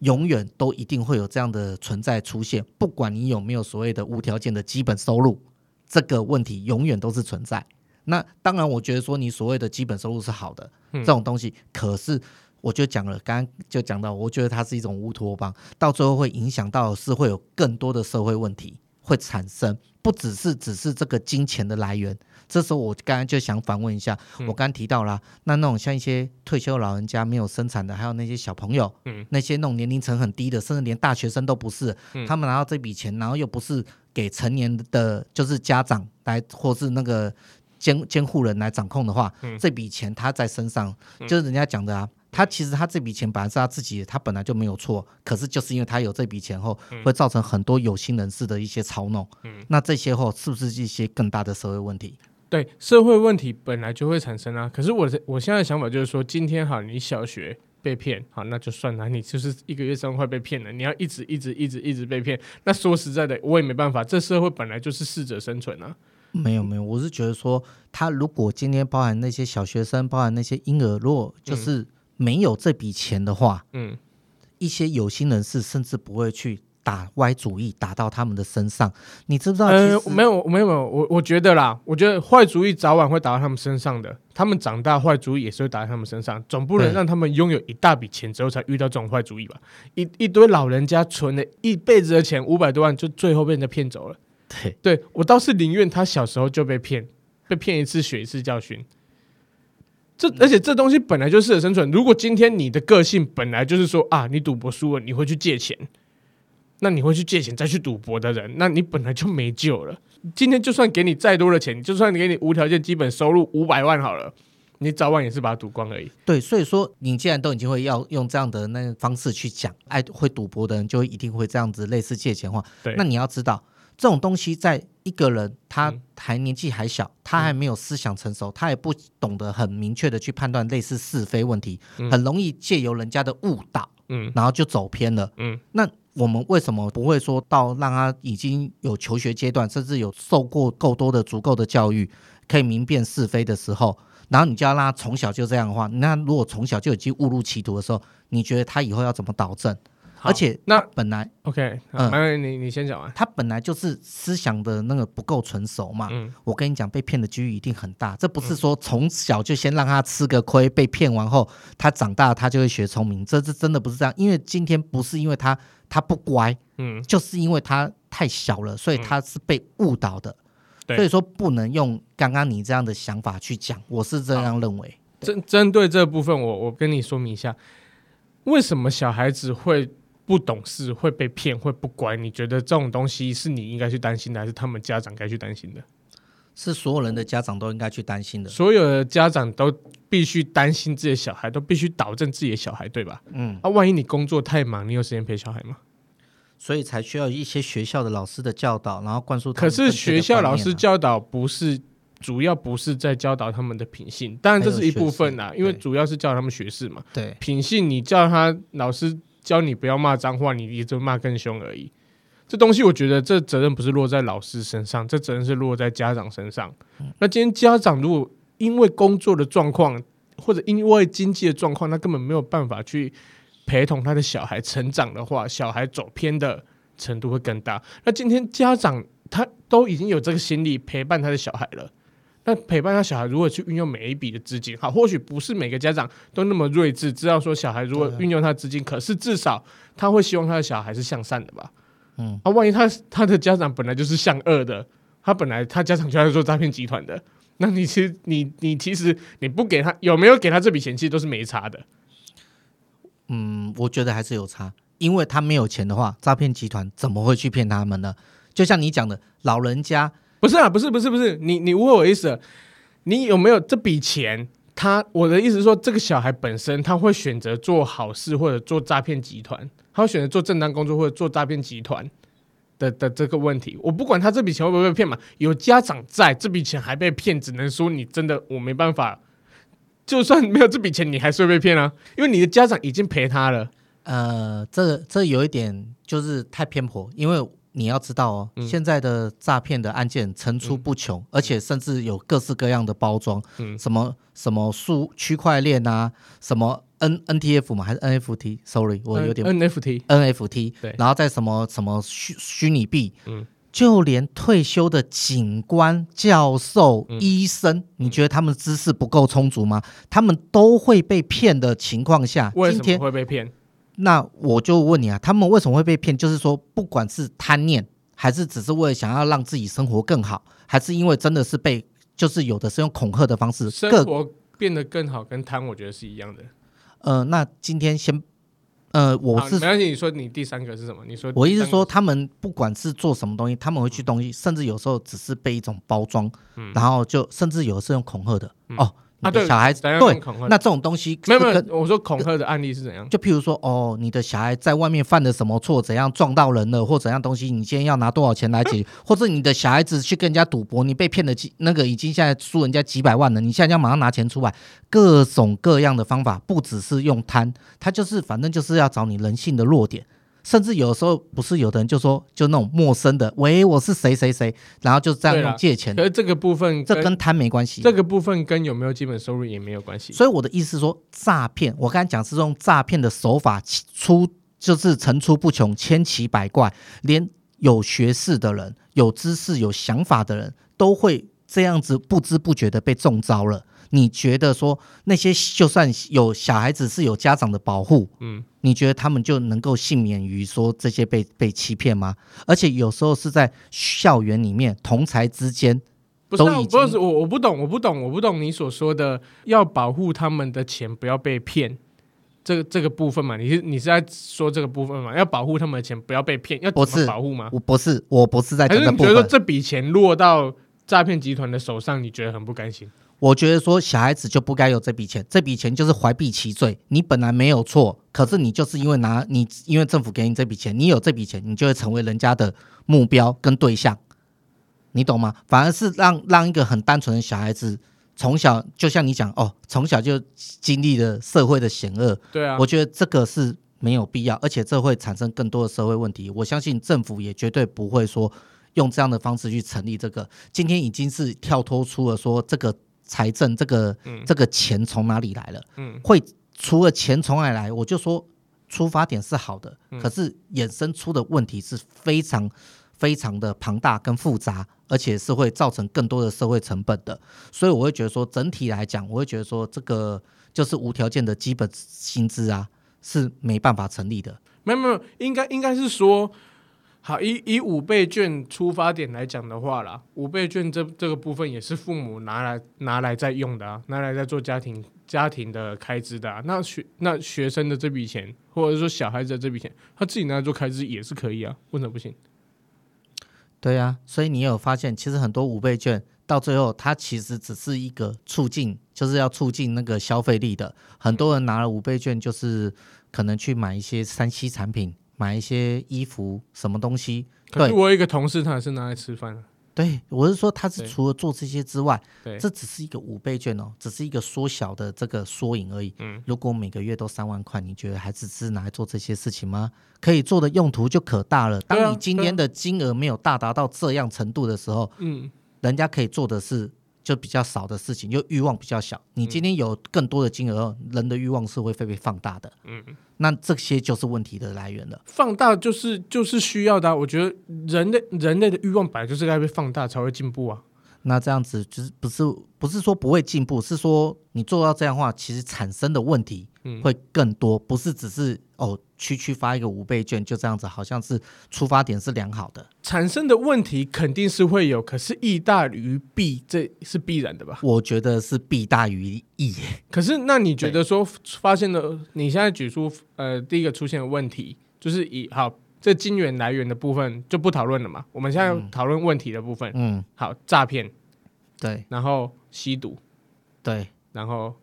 永远都一定会有这样的存在出现，不管你有没有所谓的无条件的基本收入，这个问题永远都是存在。那当然，我觉得说你所谓的基本收入是好的，这种东西，可是我就讲了，刚刚就讲到，我觉得它是一种乌托邦，到最后会影响到是会有更多的社会问题会产生，不只是只是这个金钱的来源。这时候我刚刚就想反问一下，我刚刚提到了，那那种像一些退休老人家没有生产的，还有那些小朋友，那些那种年龄层很低的，甚至连大学生都不是，他们拿到这笔钱，然后又不是给成年的，就是家长来，或是那个监监护人来掌控的话，这笔钱他在身上，就是人家讲的啊，他其实他这笔钱本来是他自己的，他本来就没有错。可是就是因为他有这笔钱后，会造成很多有心人士的一些操弄。嗯，那这些后是不是一些更大的社会问题？对，社会问题本来就会产生啊。可是我的我现在的想法就是说，今天哈，你小学被骗，好，那就算了，你就是一个月三万块被骗了，你要一直一直一直一直被骗。那说实在的，我也没办法，这社会本来就是适者生存啊。没有没有，我是觉得说，他如果今天包含那些小学生，包含那些婴儿，如果就是没有这笔钱的话，嗯，一些有心人士甚至不会去打歪主意，打到他们的身上。你知不知道？呃，没有没有没有，我我觉得啦，我觉得坏主意早晚会打到他们身上的。他们长大，坏主意也是会打在他们身上。总不能让他们拥有一大笔钱之后才遇到这种坏主意吧？一一堆老人家存了一辈子的钱，五百多万，就最后被人家骗走了。对，对我倒是宁愿他小时候就被骗，被骗一次学一次教训。这而且这东西本来就适合生存。如果今天你的个性本来就是说啊，你赌博输了你会去借钱，那你会去借钱再去赌博的人，那你本来就没救了。今天就算给你再多的钱，就算你给你无条件基本收入五百万好了，你早晚也是把它赌光而已。对，所以说你既然都已经会要用这样的那个方式去讲，爱会赌博的人就一定会这样子类似借钱话。对，那你要知道。这种东西，在一个人他还年纪还小，他还没有思想成熟，他也不懂得很明确的去判断类似是非问题，很容易借由人家的误导，嗯，然后就走偏了，嗯。那我们为什么不会说到让他已经有求学阶段，甚至有受过够多的足够的教育，可以明辨是非的时候，然后你就要让他从小就这样的话，那如果从小就已经误入歧途的时候，你觉得他以后要怎么导正？而且那本来 OK，嗯，你你先讲完。他本来就是思想的那个不够成熟嘛。嗯，我跟你讲，被骗的几率一定很大。这不是说从小就先让他吃个亏，被骗完后他长大他就会学聪明。这这真的不是这样。因为今天不是因为他他不乖，嗯，就是因为他太小了，所以他是被误导的。对，所以说不能用刚刚你这样的想法去讲。我是这样认为。针针对这部分，我我跟你说明一下，为什么小孩子会。不懂事会被骗，会不乖。你觉得这种东西是你应该去担心的，还是他们家长该去担心的？是所有人的家长都应该去担心的。所有的家长都必须担心自己的小孩，都必须导正自己的小孩，对吧？嗯。那、啊、万一你工作太忙，你有时间陪小孩吗？所以才需要一些学校的老师的教导，然后灌输。可是学校老师教导不是主要，不是在教导他们的品性，当然这是一部分啦，因为主要是教他们学识嘛。对，品性你叫他老师。教你不要骂脏话，你也就骂更凶而已。这东西我觉得这责任不是落在老师身上，这责任是落在家长身上。那今天家长如果因为工作的状况或者因为经济的状况，他根本没有办法去陪同他的小孩成长的话，小孩走偏的程度会更大。那今天家长他都已经有这个心力陪伴他的小孩了。那陪伴他小孩如何去运用每一笔的资金？好，或许不是每个家长都那么睿智，知道说小孩如何运用他的资金。可是至少他会希望他的小孩是向善的吧？嗯，啊，万一他他的家长本来就是向恶的，他本来他家长就在做诈骗集团的，那你其实你你其实你不给他有没有给他这笔钱，其实都是没差的。嗯，我觉得还是有差，因为他没有钱的话，诈骗集团怎么会去骗他们呢？就像你讲的，老人家。不是啊，不是不是不是，你你误会我意思了，你有没有这笔钱？他我的意思是说，这个小孩本身他会选择做好事或者做诈骗集团，他会选择做正当工作或者做诈骗集团的的这个问题。我不管他这笔钱会不会被骗嘛，有家长在，这笔钱还被骗，只能说你真的我没办法。就算没有这笔钱，你还是会被骗啊，因为你的家长已经赔他了。呃，这这有一点就是太偏颇，因为。你要知道哦，嗯、现在的诈骗的案件层出不穷，嗯、而且甚至有各式各样的包装，嗯、什么什么数区块链啊，什么 N N T F 嘛，还是 N F T？Sorry，我有点 N F T N F T，对，然后再什么什么虚虚拟币，嗯，就连退休的警官、教授、嗯、医生，你觉得他们知识不够充足吗？他们都会被骗的情况下，为什么会被骗？那我就问你啊，他们为什么会被骗？就是说，不管是贪念，还是只是为了想要让自己生活更好，还是因为真的是被，就是有的是用恐吓的方式，生活变得更好，跟贪我觉得是一样的。呃，那今天先，呃，我是没关系。你说你第三个是什么？你说我意思说，他们不管是做什么东西，他们会去东西，甚至有时候只是被一种包装，嗯、然后就甚至有的是用恐吓的、嗯、哦。啊，对，小孩子对，那这种东西没有没有，我说恐吓的案例是怎样？就譬如说，哦，你的小孩在外面犯了什么错，怎样撞到人了，或怎样东西，你今天要拿多少钱来解决？或者你的小孩子去跟人家赌博，你被骗了几那个已经现在输人家几百万了，你现在要马上拿钱出来，各种各样的方法，不只是用贪，他就是反正就是要找你人性的弱点。甚至有时候不是有的人就说，就那种陌生的，喂，我是谁谁谁，然后就这样用借钱。可是这个部分，这跟贪没关系。这个部分跟有没有基本收入也没有关系。所以我的意思是说，诈骗，我刚才讲是用诈骗的手法出，就是层出不穷，千奇百怪，连有学识的人、有知识、有想法的人都会这样子不知不觉的被中招了。你觉得说那些就算有小孩子是有家长的保护，嗯，你觉得他们就能够幸免于说这些被被欺骗吗？而且有时候是在校园里面同才之间，不是不是我我不懂我不懂我不懂你所说的要保护他们的钱不要被骗，这个这个部分嘛，你是你是在说这个部分嘛？要保护他们的钱不要被骗，要怎么保护吗？我不是我不是在讲这部分。还是你觉得这笔钱落到诈骗集团的手上，你觉得很不甘心？我觉得说小孩子就不该有这笔钱，这笔钱就是怀璧其罪。你本来没有错，可是你就是因为拿你，因为政府给你这笔钱，你有这笔钱，你就会成为人家的目标跟对象，你懂吗？反而是让让一个很单纯的小孩子从小就像你讲哦，从小就经历了社会的险恶。对啊，我觉得这个是没有必要，而且这会产生更多的社会问题。我相信政府也绝对不会说用这样的方式去成立这个。今天已经是跳脱出了说这个。财政这个、嗯、这个钱从哪里来了？嗯，会除了钱从哪里来，我就说出发点是好的，嗯、可是衍生出的问题是非常非常的庞大跟复杂，而且是会造成更多的社会成本的。所以我会觉得说，整体来讲，我会觉得说，这个就是无条件的基本薪资啊，是没办法成立的。没有没有，应该应该是说。好，以以五倍券出发点来讲的话啦，五倍券这这个部分也是父母拿来拿来在用的啊，拿来在做家庭家庭的开支的啊。那学那学生的这笔钱，或者说小孩子的这笔钱，他自己拿来做开支也是可以啊，为什么不行？对啊，所以你有发现，其实很多五倍券到最后，它其实只是一个促进，就是要促进那个消费力的。很多人拿了五倍券，就是可能去买一些三 C 产品。买一些衣服，什么东西？可是我有一个同事，他也是拿来吃饭的。对，我是说，他是除了做这些之外，对，这只是一个五倍券哦，只是一个缩小的这个缩影而已。嗯，如果每个月都三万块，你觉得还只是拿来做这些事情吗？可以做的用途就可大了。当你今天的金额没有大达到这样程度的时候，嗯，人家可以做的是。就比较少的事情，就欲望比较小。你今天有更多的金额，嗯、人的欲望是会被被放大的。嗯，那这些就是问题的来源了。放大就是就是需要的、啊。我觉得人类人类的欲望本来就是该被放大才会进步啊。那这样子就是不是不是说不会进步，是说你做到这样的话，其实产生的问题会更多，不是只是哦。区区发一个五倍券就这样子，好像是出发点是良好的，产生的问题肯定是会有，可是益大于弊，这是必然的吧？我觉得是弊大于益。可是那你觉得说发现了，你现在举出呃第一个出现的问题，就是以好这金源来源的部分就不讨论了嘛？我们现在讨论问题的部分，嗯，好，诈骗，对，然后吸毒，对，然后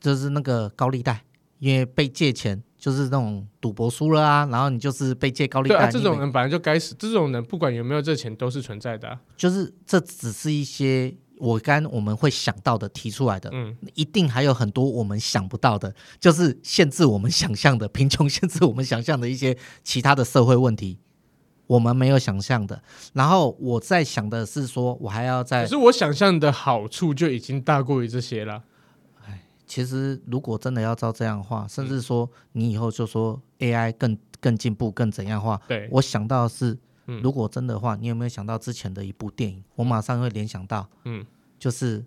就是那个高利贷，因为被借钱。就是那种赌博输了啊，然后你就是被借高利贷。对啊，这种人本来就该死。这种人不管有没有这钱都是存在的啊。就是这只是一些我刚我们会想到的提出来的，嗯，一定还有很多我们想不到的，就是限制我们想象的贫穷，限制我们想象的一些其他的社会问题，我们没有想象的。然后我在想的是说，我还要在，可是我想象的好处就已经大过于这些了。哎其实，如果真的要照这样的话，甚至说你以后就说 AI 更更进步、更怎样的话，对，我想到的是，如果真的话，你有没有想到之前的一部电影？我马上会联想到，嗯，就是《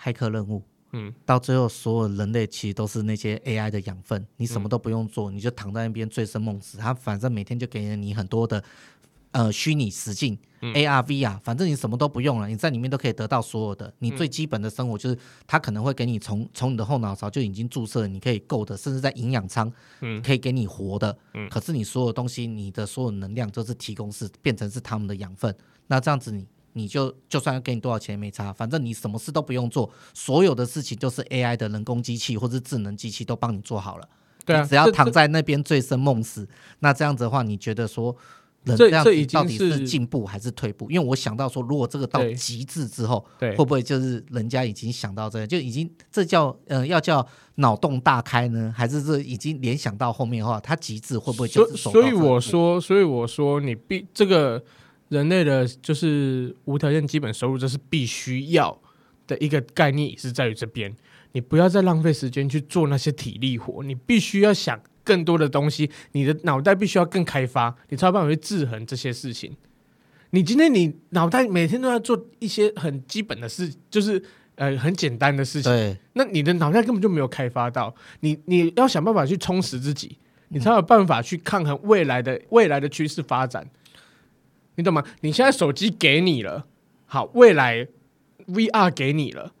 骇客任务》，嗯，到最后所有人类其实都是那些 AI 的养分，你什么都不用做，你就躺在那边醉生梦死，他反正每天就给了你很多的。呃，虚拟实境，ARV 啊反正你什么都不用了，你在里面都可以得到所有的。你最基本的生活就是，它可能会给你从从你的后脑勺就已经注射，你可以够的，甚至在营养舱，嗯，可以给你活的。嗯，可是你所有东西，你的所有能量都是提供是变成是他们的养分。那这样子你，你你就就算要给你多少钱也没差，反正你什么事都不用做，所有的事情都是 AI 的人工机器或者智能机器都帮你做好了。对啊，只要躺在那边醉生梦死，那这样子的话，你觉得说？这这已经到底是进步还是退步？因为我想到说，如果这个到极致之后，对，会不会就是人家已经想到这样，就已经这叫呃要叫脑洞大开呢？还是这已经联想到后面的话，它极致会不会就是？所以我说，所以我说，你必这个人类的就是无条件基本收入，这是必须要的一个概念，也是在于这边，你不要再浪费时间去做那些体力活，你必须要想。更多的东西，你的脑袋必须要更开发，你才有办法去制衡这些事情。你今天你脑袋每天都在做一些很基本的事，就是呃很简单的事情，对那你的脑袋根本就没有开发到。你你要想办法去充实自己，你才有办法去抗衡未来的未来的趋势发展。你懂吗？你现在手机给你了，好，未来 VR 给你了。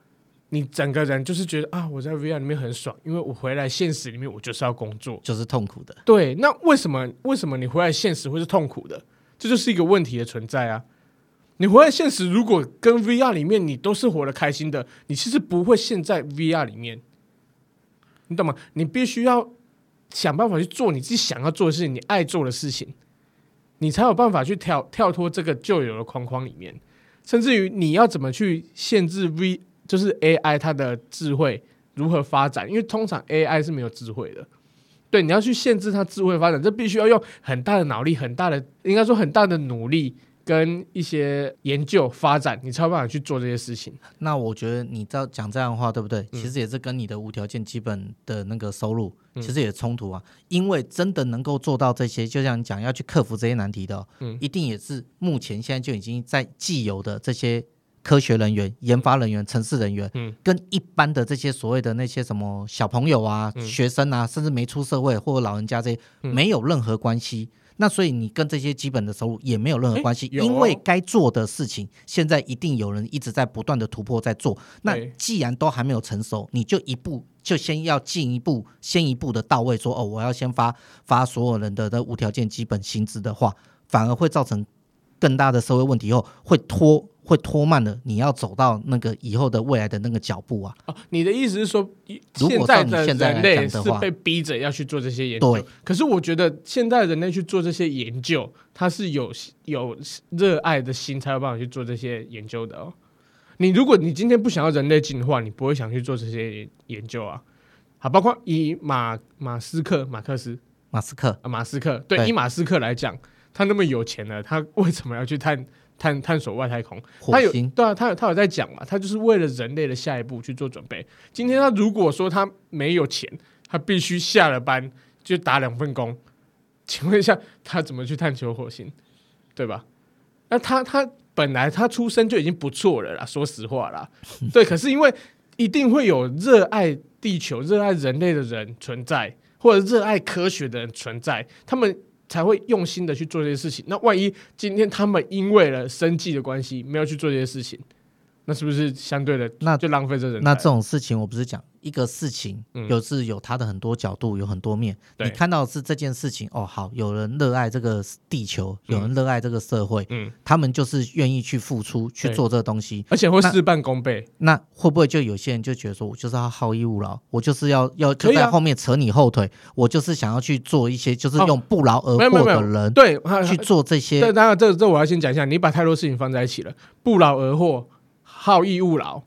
你整个人就是觉得啊，我在 VR 里面很爽，因为我回来现实里面我就是要工作，就是痛苦的。对，那为什么为什么你回来现实会是痛苦的？这就是一个问题的存在啊！你回来现实，如果跟 VR 里面你都是活得开心的，你其实不会陷在 VR 里面，你懂吗？你必须要想办法去做你自己想要做的事情，你爱做的事情，你才有办法去跳跳脱这个旧有的框框里面，甚至于你要怎么去限制 V。就是 AI 它的智慧如何发展？因为通常 AI 是没有智慧的，对，你要去限制它智慧发展，这必须要用很大的脑力、很大的，应该说很大的努力跟一些研究发展，你才有办法去做这些事情。那我觉得你照讲这样的话，对不对？其实也是跟你的无条件基本的那个收入，嗯、其实也冲突啊。因为真的能够做到这些，就像你讲要去克服这些难题的、哦，嗯，一定也是目前现在就已经在既有的这些。科学人员、研发人员、城市人员，嗯，跟一般的这些所谓的那些什么小朋友啊、嗯、学生啊，甚至没出社会或者老人家这些，没有任何关系。嗯、那所以你跟这些基本的收入也没有任何关系，因为该做的事情现在一定有人一直在不断的突破在做。那既然都还没有成熟，你就一步就先要进一步，先一步的到位说，说哦，我要先发发所有人的的无条件基本薪资的话，反而会造成更大的社会问题，后会拖。会拖慢了你要走到那个以后的未来的那个脚步啊！哦，你的意思是说，现在的人类是被逼着要去做这些研究？对。可是我觉得现在人类去做这些研究，他是有有热爱的心才有办法去做这些研究的哦。你如果你今天不想要人类进化，你不会想去做这些研究啊。好，包括以马马斯克、马克思、马斯克啊，马斯克对，对以马斯克来讲，他那么有钱了，他为什么要去探？探探索外太空，他有对啊，他有他有在讲嘛，他就是为了人类的下一步去做准备。今天他如果说他没有钱，他必须下了班就打两份工，请问一下，他怎么去探求火星？对吧？那他他本来他出生就已经不错了啦，说实话啦，对。可是因为一定会有热爱地球、热爱人类的人存在，或者热爱科学的人存在，他们。才会用心的去做这些事情。那万一今天他们因为了生计的关系没有去做这些事情，那是不是相对的那就浪费这人？那这种事情我不是讲。一个事情有是有它的很多角度，有很多面。你看到的是这件事情哦，好，有人热爱这个地球，有人热爱这个社会，嗯，他们就是愿意去付出去做这个东西，而且会事半功倍。那会不会就有些人就觉得说，我就是要好逸恶劳，我就是要要就在后面扯你后腿，我就是想要去做一些就是用不劳而获的人，对，去做这些。对，当然这这我要先讲一下，你把太多事情放在一起了，不劳而获，好逸恶劳。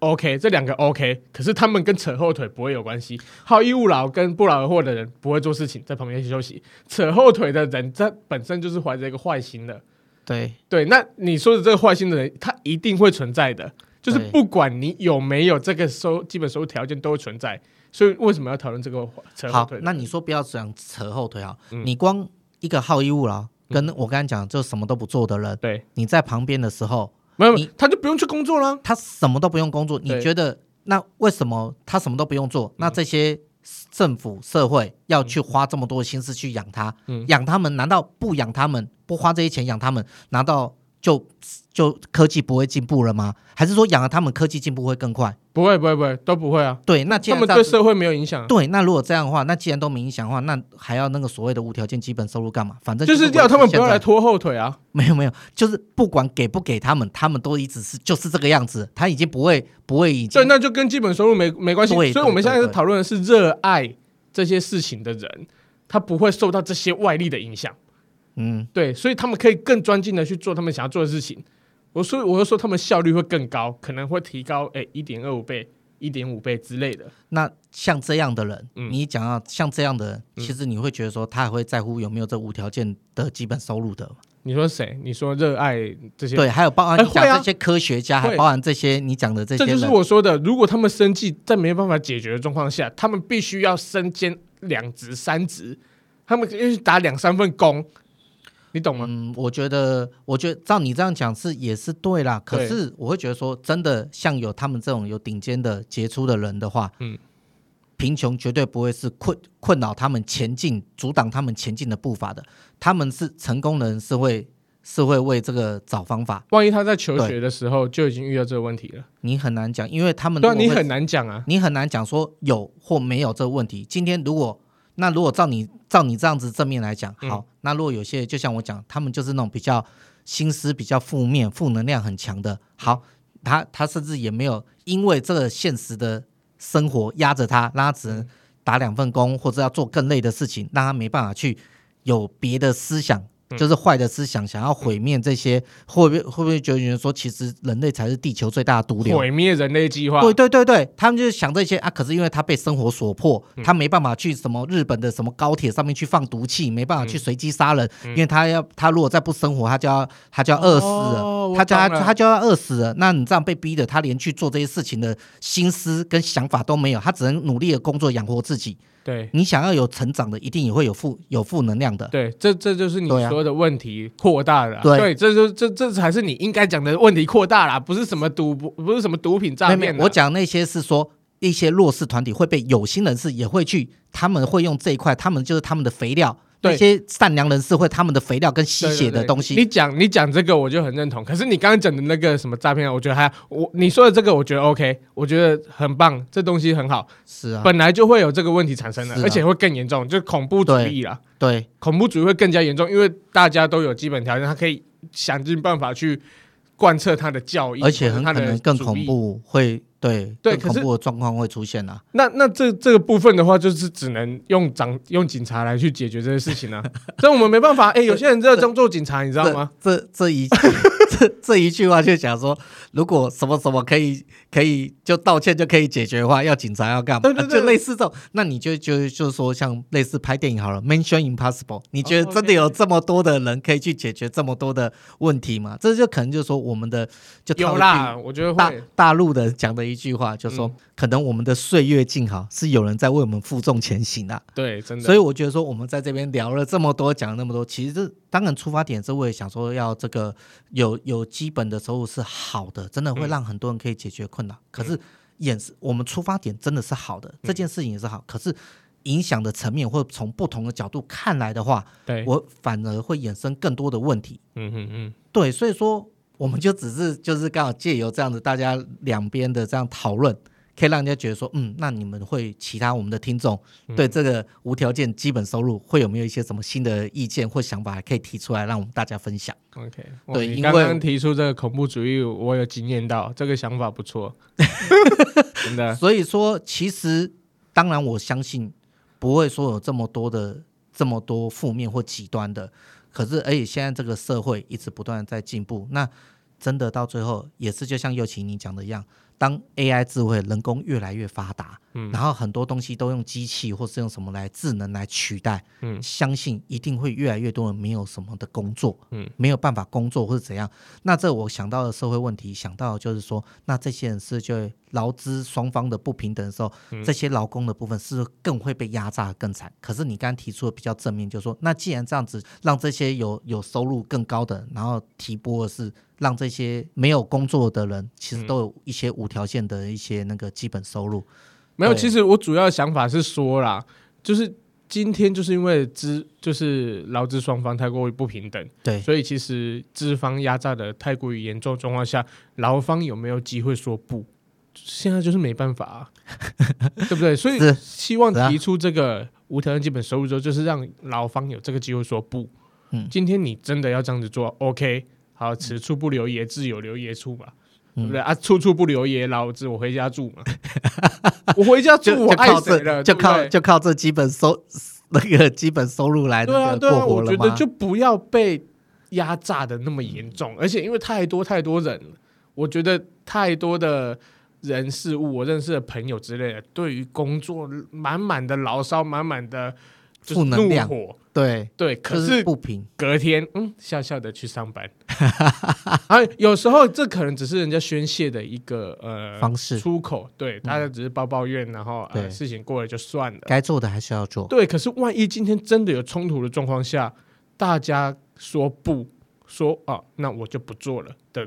OK，这两个 OK，可是他们跟扯后腿不会有关系。好逸恶劳跟不劳而获的人不会做事情，在旁边休息。扯后腿的人，他本身就是怀着一个坏心的。对对，那你说的这个坏心的人，他一定会存在的。就是不管你有没有这个收基本收入条件，都会存在。所以为什么要讨论这个扯后腿？好，那你说不要讲扯后腿啊？嗯、你光一个好逸恶劳，跟我刚才讲就什么都不做的人，对，你在旁边的时候。没有，他就不用去工作了。他什么都不用工作，你觉得那为什么他什么都不用做？那这些政府社会要去花这么多心思去养他，养他们？难道不养他们，不花这些钱养他们？难道就就科技不会进步了吗？还是说养了他们科技进步会更快？不会，不会，不会，都不会啊。对，那他们对社会没有影响。对，那如果这样的话，那既然都没影响的话，那还要那个所谓的无条件基本收入干嘛？反正就是叫他们不要来拖后腿啊。没有没有，就是不管给不给他们，他们都一直是就是这个样子，他已经不会不会已经。对，那就跟基本收入没没关系。所以我们现在讨论的是热爱这些事情的人，他不会受到这些外力的影响。嗯，对，所以他们可以更专精的去做他们想要做的事情。我所以，我就说他们效率会更高，可能会提高诶一点二五倍、一点五倍之类的。那像这样的人，嗯、你讲到像这样的人，嗯、其实你会觉得说他还会在乎有没有这无条件的基本收入的？你说谁？你说热爱这些？对，还有包含讲这些科学家，还包含这些你讲的这些。这就是我说的，如果他们生计在没办法解决的状况下，他们必须要身兼两职、三职，他们要去打两三份工。你懂吗？嗯，我觉得，我觉得照你这样讲是也是对啦。可是我会觉得说，真的像有他们这种有顶尖的杰出的人的话，嗯，贫穷绝对不会是困困扰他们前进、阻挡他们前进的步伐的。他们是成功的人，是会是会为这个找方法。万一他在求学的时候就已经遇到这个问题了，你很难讲，因为他们对你很难讲啊，你很难讲说有或没有这个问题。今天如果那如果照你照你这样子正面来讲，好，嗯、那如果有些就像我讲，他们就是那种比较心思比较负面、负能量很强的，好，他他甚至也没有因为这个现实的生活压着他，让他只能打两份工或者要做更累的事情，让他没办法去有别的思想。就是坏的思想，想要毁灭这些，会不会会不会觉得说，其实人类才是地球最大的毒瘤？毁灭人类计划？对对对对，他们就是想这些啊。可是因为他被生活所迫，他没办法去什么日本的什么高铁上面去放毒气，没办法去随机杀人，因为他要他如果再不生活，他就要他就要饿死了，他就要他就要饿死了。那你这样被逼的，他连去做这些事情的心思跟想法都没有，他只能努力的工作养活自己。对，你想要有成长的，一定也会有负有负能量的。对，这这就是你说的问题扩大了。对，这就这这才是你应该讲的问题扩大了，不是什么毒不不是什么毒品诈骗。我讲那些是说一些弱势团体会被有心人士也会去，他们会用这一块，他们就是他们的肥料。那些善良人士会他们的肥料跟吸血的东西。对对对，你讲你讲这个我就很认同。可是你刚刚讲的那个什么诈骗，我觉得还我你说的这个我觉得 OK，我觉得很棒，这东西很好。是啊，本来就会有这个问题产生的，啊、而且会更严重，就恐怖主义啦。对，恐怖主义会更加严重，因为大家都有基本条件，他可以想尽办法去贯彻他的教义，而且很可能更恐怖会。对对，恐怖的状况会出现啊。那那这这个部分的话，就是只能用长用警察来去解决这些事情啊。所以我们没办法。哎，有些人在装做警察，你知道吗？这这一这这一句话就讲说，如果什么什么可以可以就道歉就可以解决的话，要警察要干嘛？对对对，就类似这种。那你就就就是说，像类似拍电影好了，Mention Impossible，你觉得真的有这么多的人可以去解决这么多的问题吗？这就可能就是说我们的就有啦，我觉得大大陆的讲的一。一句话就是说，可能我们的岁月静好，是有人在为我们负重前行啊。对，真的。所以我觉得说，我们在这边聊了这么多，讲了那么多，其实这当然出发点是为了想说，要这个有有基本的收入是好的，真的会让很多人可以解决困难。嗯、可是，也是我们出发点真的是好的，这件事情也是好。可是，影响的层面或从不同的角度看来的话，对我反而会衍生更多的问题。嗯嗯嗯，对，所以说。我们就只是就是刚好借由这样子，大家两边的这样讨论，可以让人家觉得说，嗯，那你们会其他我们的听众对这个无条件基本收入会有没有一些什么新的意见或想法可以提出来，让我们大家分享？OK，对，因为刚刚提出这个恐怖主义，我有经验到这个想法不错，真的。所以说，其实当然我相信不会说有这么多的这么多负面或极端的。可是，而且现在这个社会一直不断在进步，那真的到最后也是就像侑启你讲的一样。当 AI 智慧、人工越来越发达，嗯，然后很多东西都用机器或是用什么来智能来取代，嗯，相信一定会越来越多人没有什么的工作，嗯，没有办法工作或者怎样。那这我想到的社会问题，想到的就是说，那这些人是就劳资双方的不平等的时候，嗯，这些劳工的部分是更会被压榨更惨。可是你刚刚提出的比较正面，就是说，那既然这样子，让这些有有收入更高的，然后提拨的是。让这些没有工作的人，其实都有一些无条件的一些那个基本收入。没有，其实我主要的想法是说啦，就是今天就是因为资就是劳资双方太过于不平等，对，所以其实资方压榨的太过于严重状况下，劳方有没有机会说不？现在就是没办法啊，对不对？所以希望提出这个无条件基本收入之后，就是让劳方有这个机会说不。嗯，今天你真的要这样子做，OK，好，此处不留爷，自有留爷处嘛。对不对啊？处处不留爷，老子我回家住嘛。我回家住，我爱谁了？就靠就靠这基本收那个基本收入来。对啊，对啊，我觉得就不要被压榨的那么严重，而且因为太多太多人了，我觉得太多的人事物，我认识的朋友之类的，对于工作满满的牢骚，满满的。负能量，对对，可是不平。隔天，嗯，笑笑的去上班。啊，有时候这可能只是人家宣泄的一个呃方式出口，对，大家只是抱抱怨，然后呃事情过了就算了。该做的还是要做。对，可是万一今天真的有冲突的状况下，大家说不说啊，那我就不做了的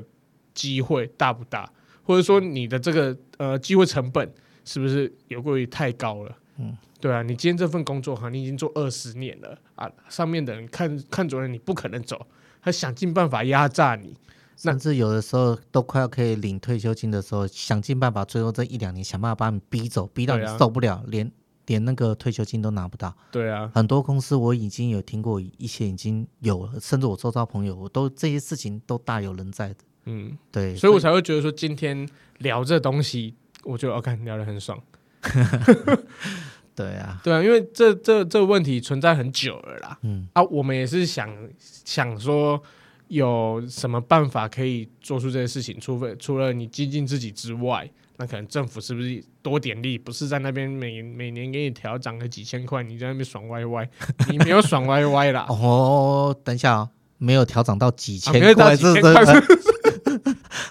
机会大不大？或者说你的这个呃机会成本是不是有过于太高了？嗯。对啊，你今天这份工作哈，你已经做二十年了啊，上面的人看看准了你不可能走，他想尽办法压榨你，甚至有的时候都快要可以领退休金的时候，想尽办法，最后这一两年想办法把你逼走，逼到你受不了，啊、连连那个退休金都拿不到。对啊，很多公司我已经有听过一些已经有了，甚至我周遭朋友，我都这些事情都大有人在的。嗯，对，所以我才会觉得说今天聊这东西，我觉得 OK，聊得很爽。对啊，对啊，因为这这这个问题存在很久了啦。嗯啊，我们也是想想说，有什么办法可以做出这些事情？除非除了你精进自己之外，那可能政府是不是多点力？不是在那边每每年给你调涨个几千块，你在那边爽歪歪，你没有爽歪歪啦。哦，等一下哦，没有调涨到几千块？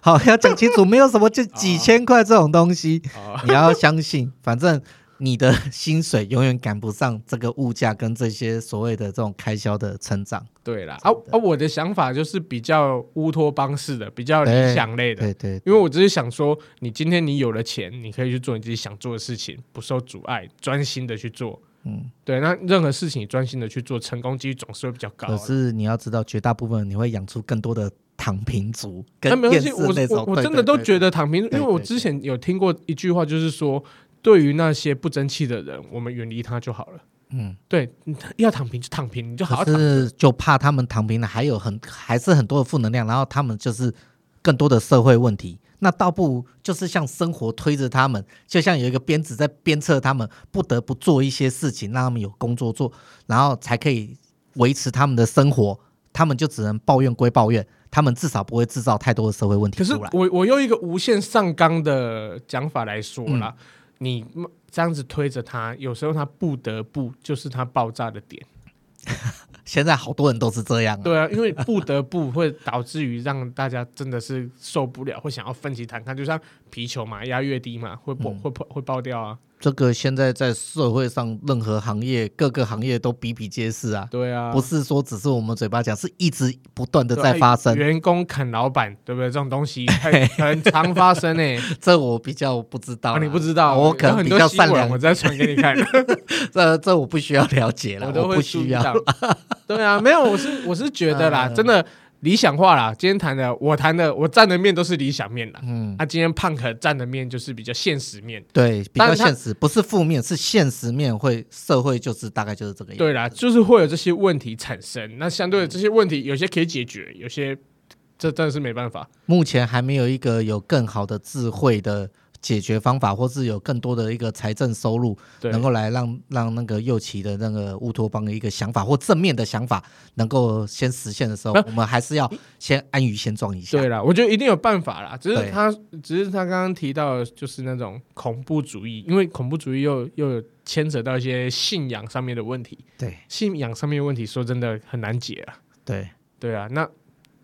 好，要讲清楚，没有什么就几千块这种东西，哦、你要相信，反正。你的薪水永远赶不上这个物价跟这些所谓的这种开销的成长。对啦，啊啊，我的想法就是比较乌托邦式的，比较理想类的。对对，因为我只是想说，你今天你有了钱，你可以去做你自己想做的事情，不受阻碍，专心的去做。嗯，对，那任何事情你专心的去做，成功几率总是会比较高。可是你要知道，绝大部分你会养出更多的躺平族。那没关系，我我我真的都觉得躺平，因为我之前有听过一句话，就是说。对于那些不争气的人，我们远离他就好了。嗯，对，要躺平就躺平，你就好好躺。是就怕他们躺平了，还有很还是很多的负能量，然后他们就是更多的社会问题。那倒不如就是像生活推着他们，就像有一个鞭子在鞭策他们，不得不做一些事情，让他们有工作做，然后才可以维持他们的生活。他们就只能抱怨归抱怨，他们至少不会制造太多的社会问题。可是我我用一个无限上纲的讲法来说啦。嗯你这样子推着他，有时候他不得不就是他爆炸的点。现在好多人都是这样啊。对啊，因为不得不会导致于让大家真的是受不了，会想要奋起反抗，就像皮球嘛，压越低嘛，会爆、嗯、会爆会爆掉啊。这个现在在社会上，任何行业、各个行业都比比皆是啊。对啊，不是说只是我们嘴巴讲，是一直不断的在发生。员工啃老板，对不对？这种东西 很很常发生诶、欸。这我比较不知道、啊，你不知道，我可能比较善良。我再传给你看。这这我不需要了解了，我，都不需要。对啊，没有，我是我是觉得啦，真的。理想化啦，今天谈的，我谈的，我站的面都是理想面啦。嗯，那、啊、今天胖可站的面就是比较现实面，对，比较现实，不是负面，是现实面会社会就是大概就是这个样子。对啦，就是会有这些问题产生。那相对的这些问题，有些可以解决，有些这真的是没办法。目前还没有一个有更好的智慧的。解决方法，或是有更多的一个财政收入，能够来让让那个右旗的那个乌托邦的一个想法或正面的想法能够先实现的时候，我们还是要先安于现状一下。对啦，我觉得一定有办法啦，只是他只是他刚刚提到的就是那种恐怖主义，因为恐怖主义又又有牵扯到一些信仰上面的问题。对，信仰上面的问题说真的很难解啊。对对啊，那。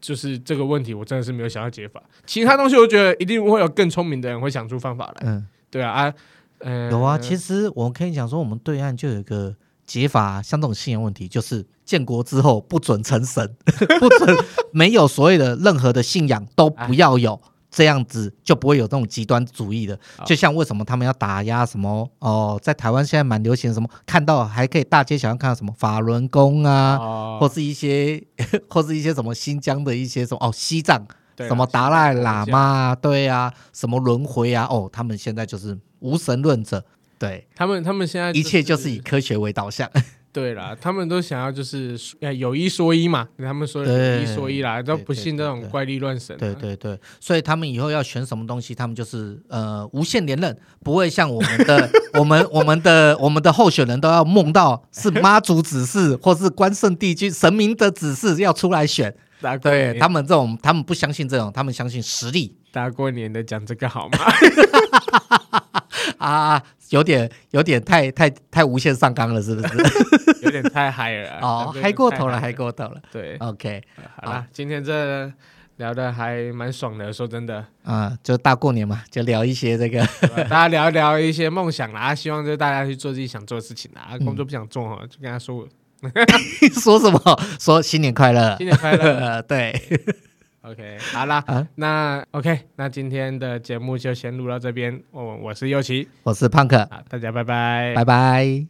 就是这个问题，我真的是没有想到解法。其他东西，我觉得一定会有更聪明的人会想出方法来。嗯，对啊，啊，嗯，有啊。其实我可以讲说，我们对岸就有一个解法，像这种信仰问题，就是建国之后不准成神，不准没有所谓的任何的信仰都不要有，这样子就不会有这种极端主义的，就像为什么他们要打压什么哦，在台湾现在蛮流行什么，看到还可以大街小巷看到什么法轮功啊，哦、或是一些 或是一些什么新疆的一些什么哦西藏什么达赖喇嘛，对啊，什么轮回啊，哦，他们现在就是无神论者，对。他们他们现在、就是、一切就是以科学为导向。对啦，他们都想要就是有一说一嘛，他们说有一说一啦，都不信这种怪力乱神。对对对，所以他们以后要选什么东西，他们就是呃无限连任，不会像我们的 我们我们的我们的候选人都要梦到是妈祖指示或是关圣帝君神明的指示要出来选。对他们这种，他们不相信这种，他们相信实力。大过年的讲这个好吗？啊，有点有点太太太无限上纲了，是不是？有点太嗨了哦，嗨过头了，嗨过头了。对，OK，好了，今天这聊的还蛮爽的，说真的啊，就大过年嘛，就聊一些这个，大家聊一聊一些梦想啦，希望就是大家去做自己想做的事情啦，工作不想做哈，就跟他说，说什么？说新年快乐，新年快乐，对。OK，好啦，啊、那 OK，那今天的节目就先录到这边。我我是右奇，我是胖克，大家拜拜，拜拜。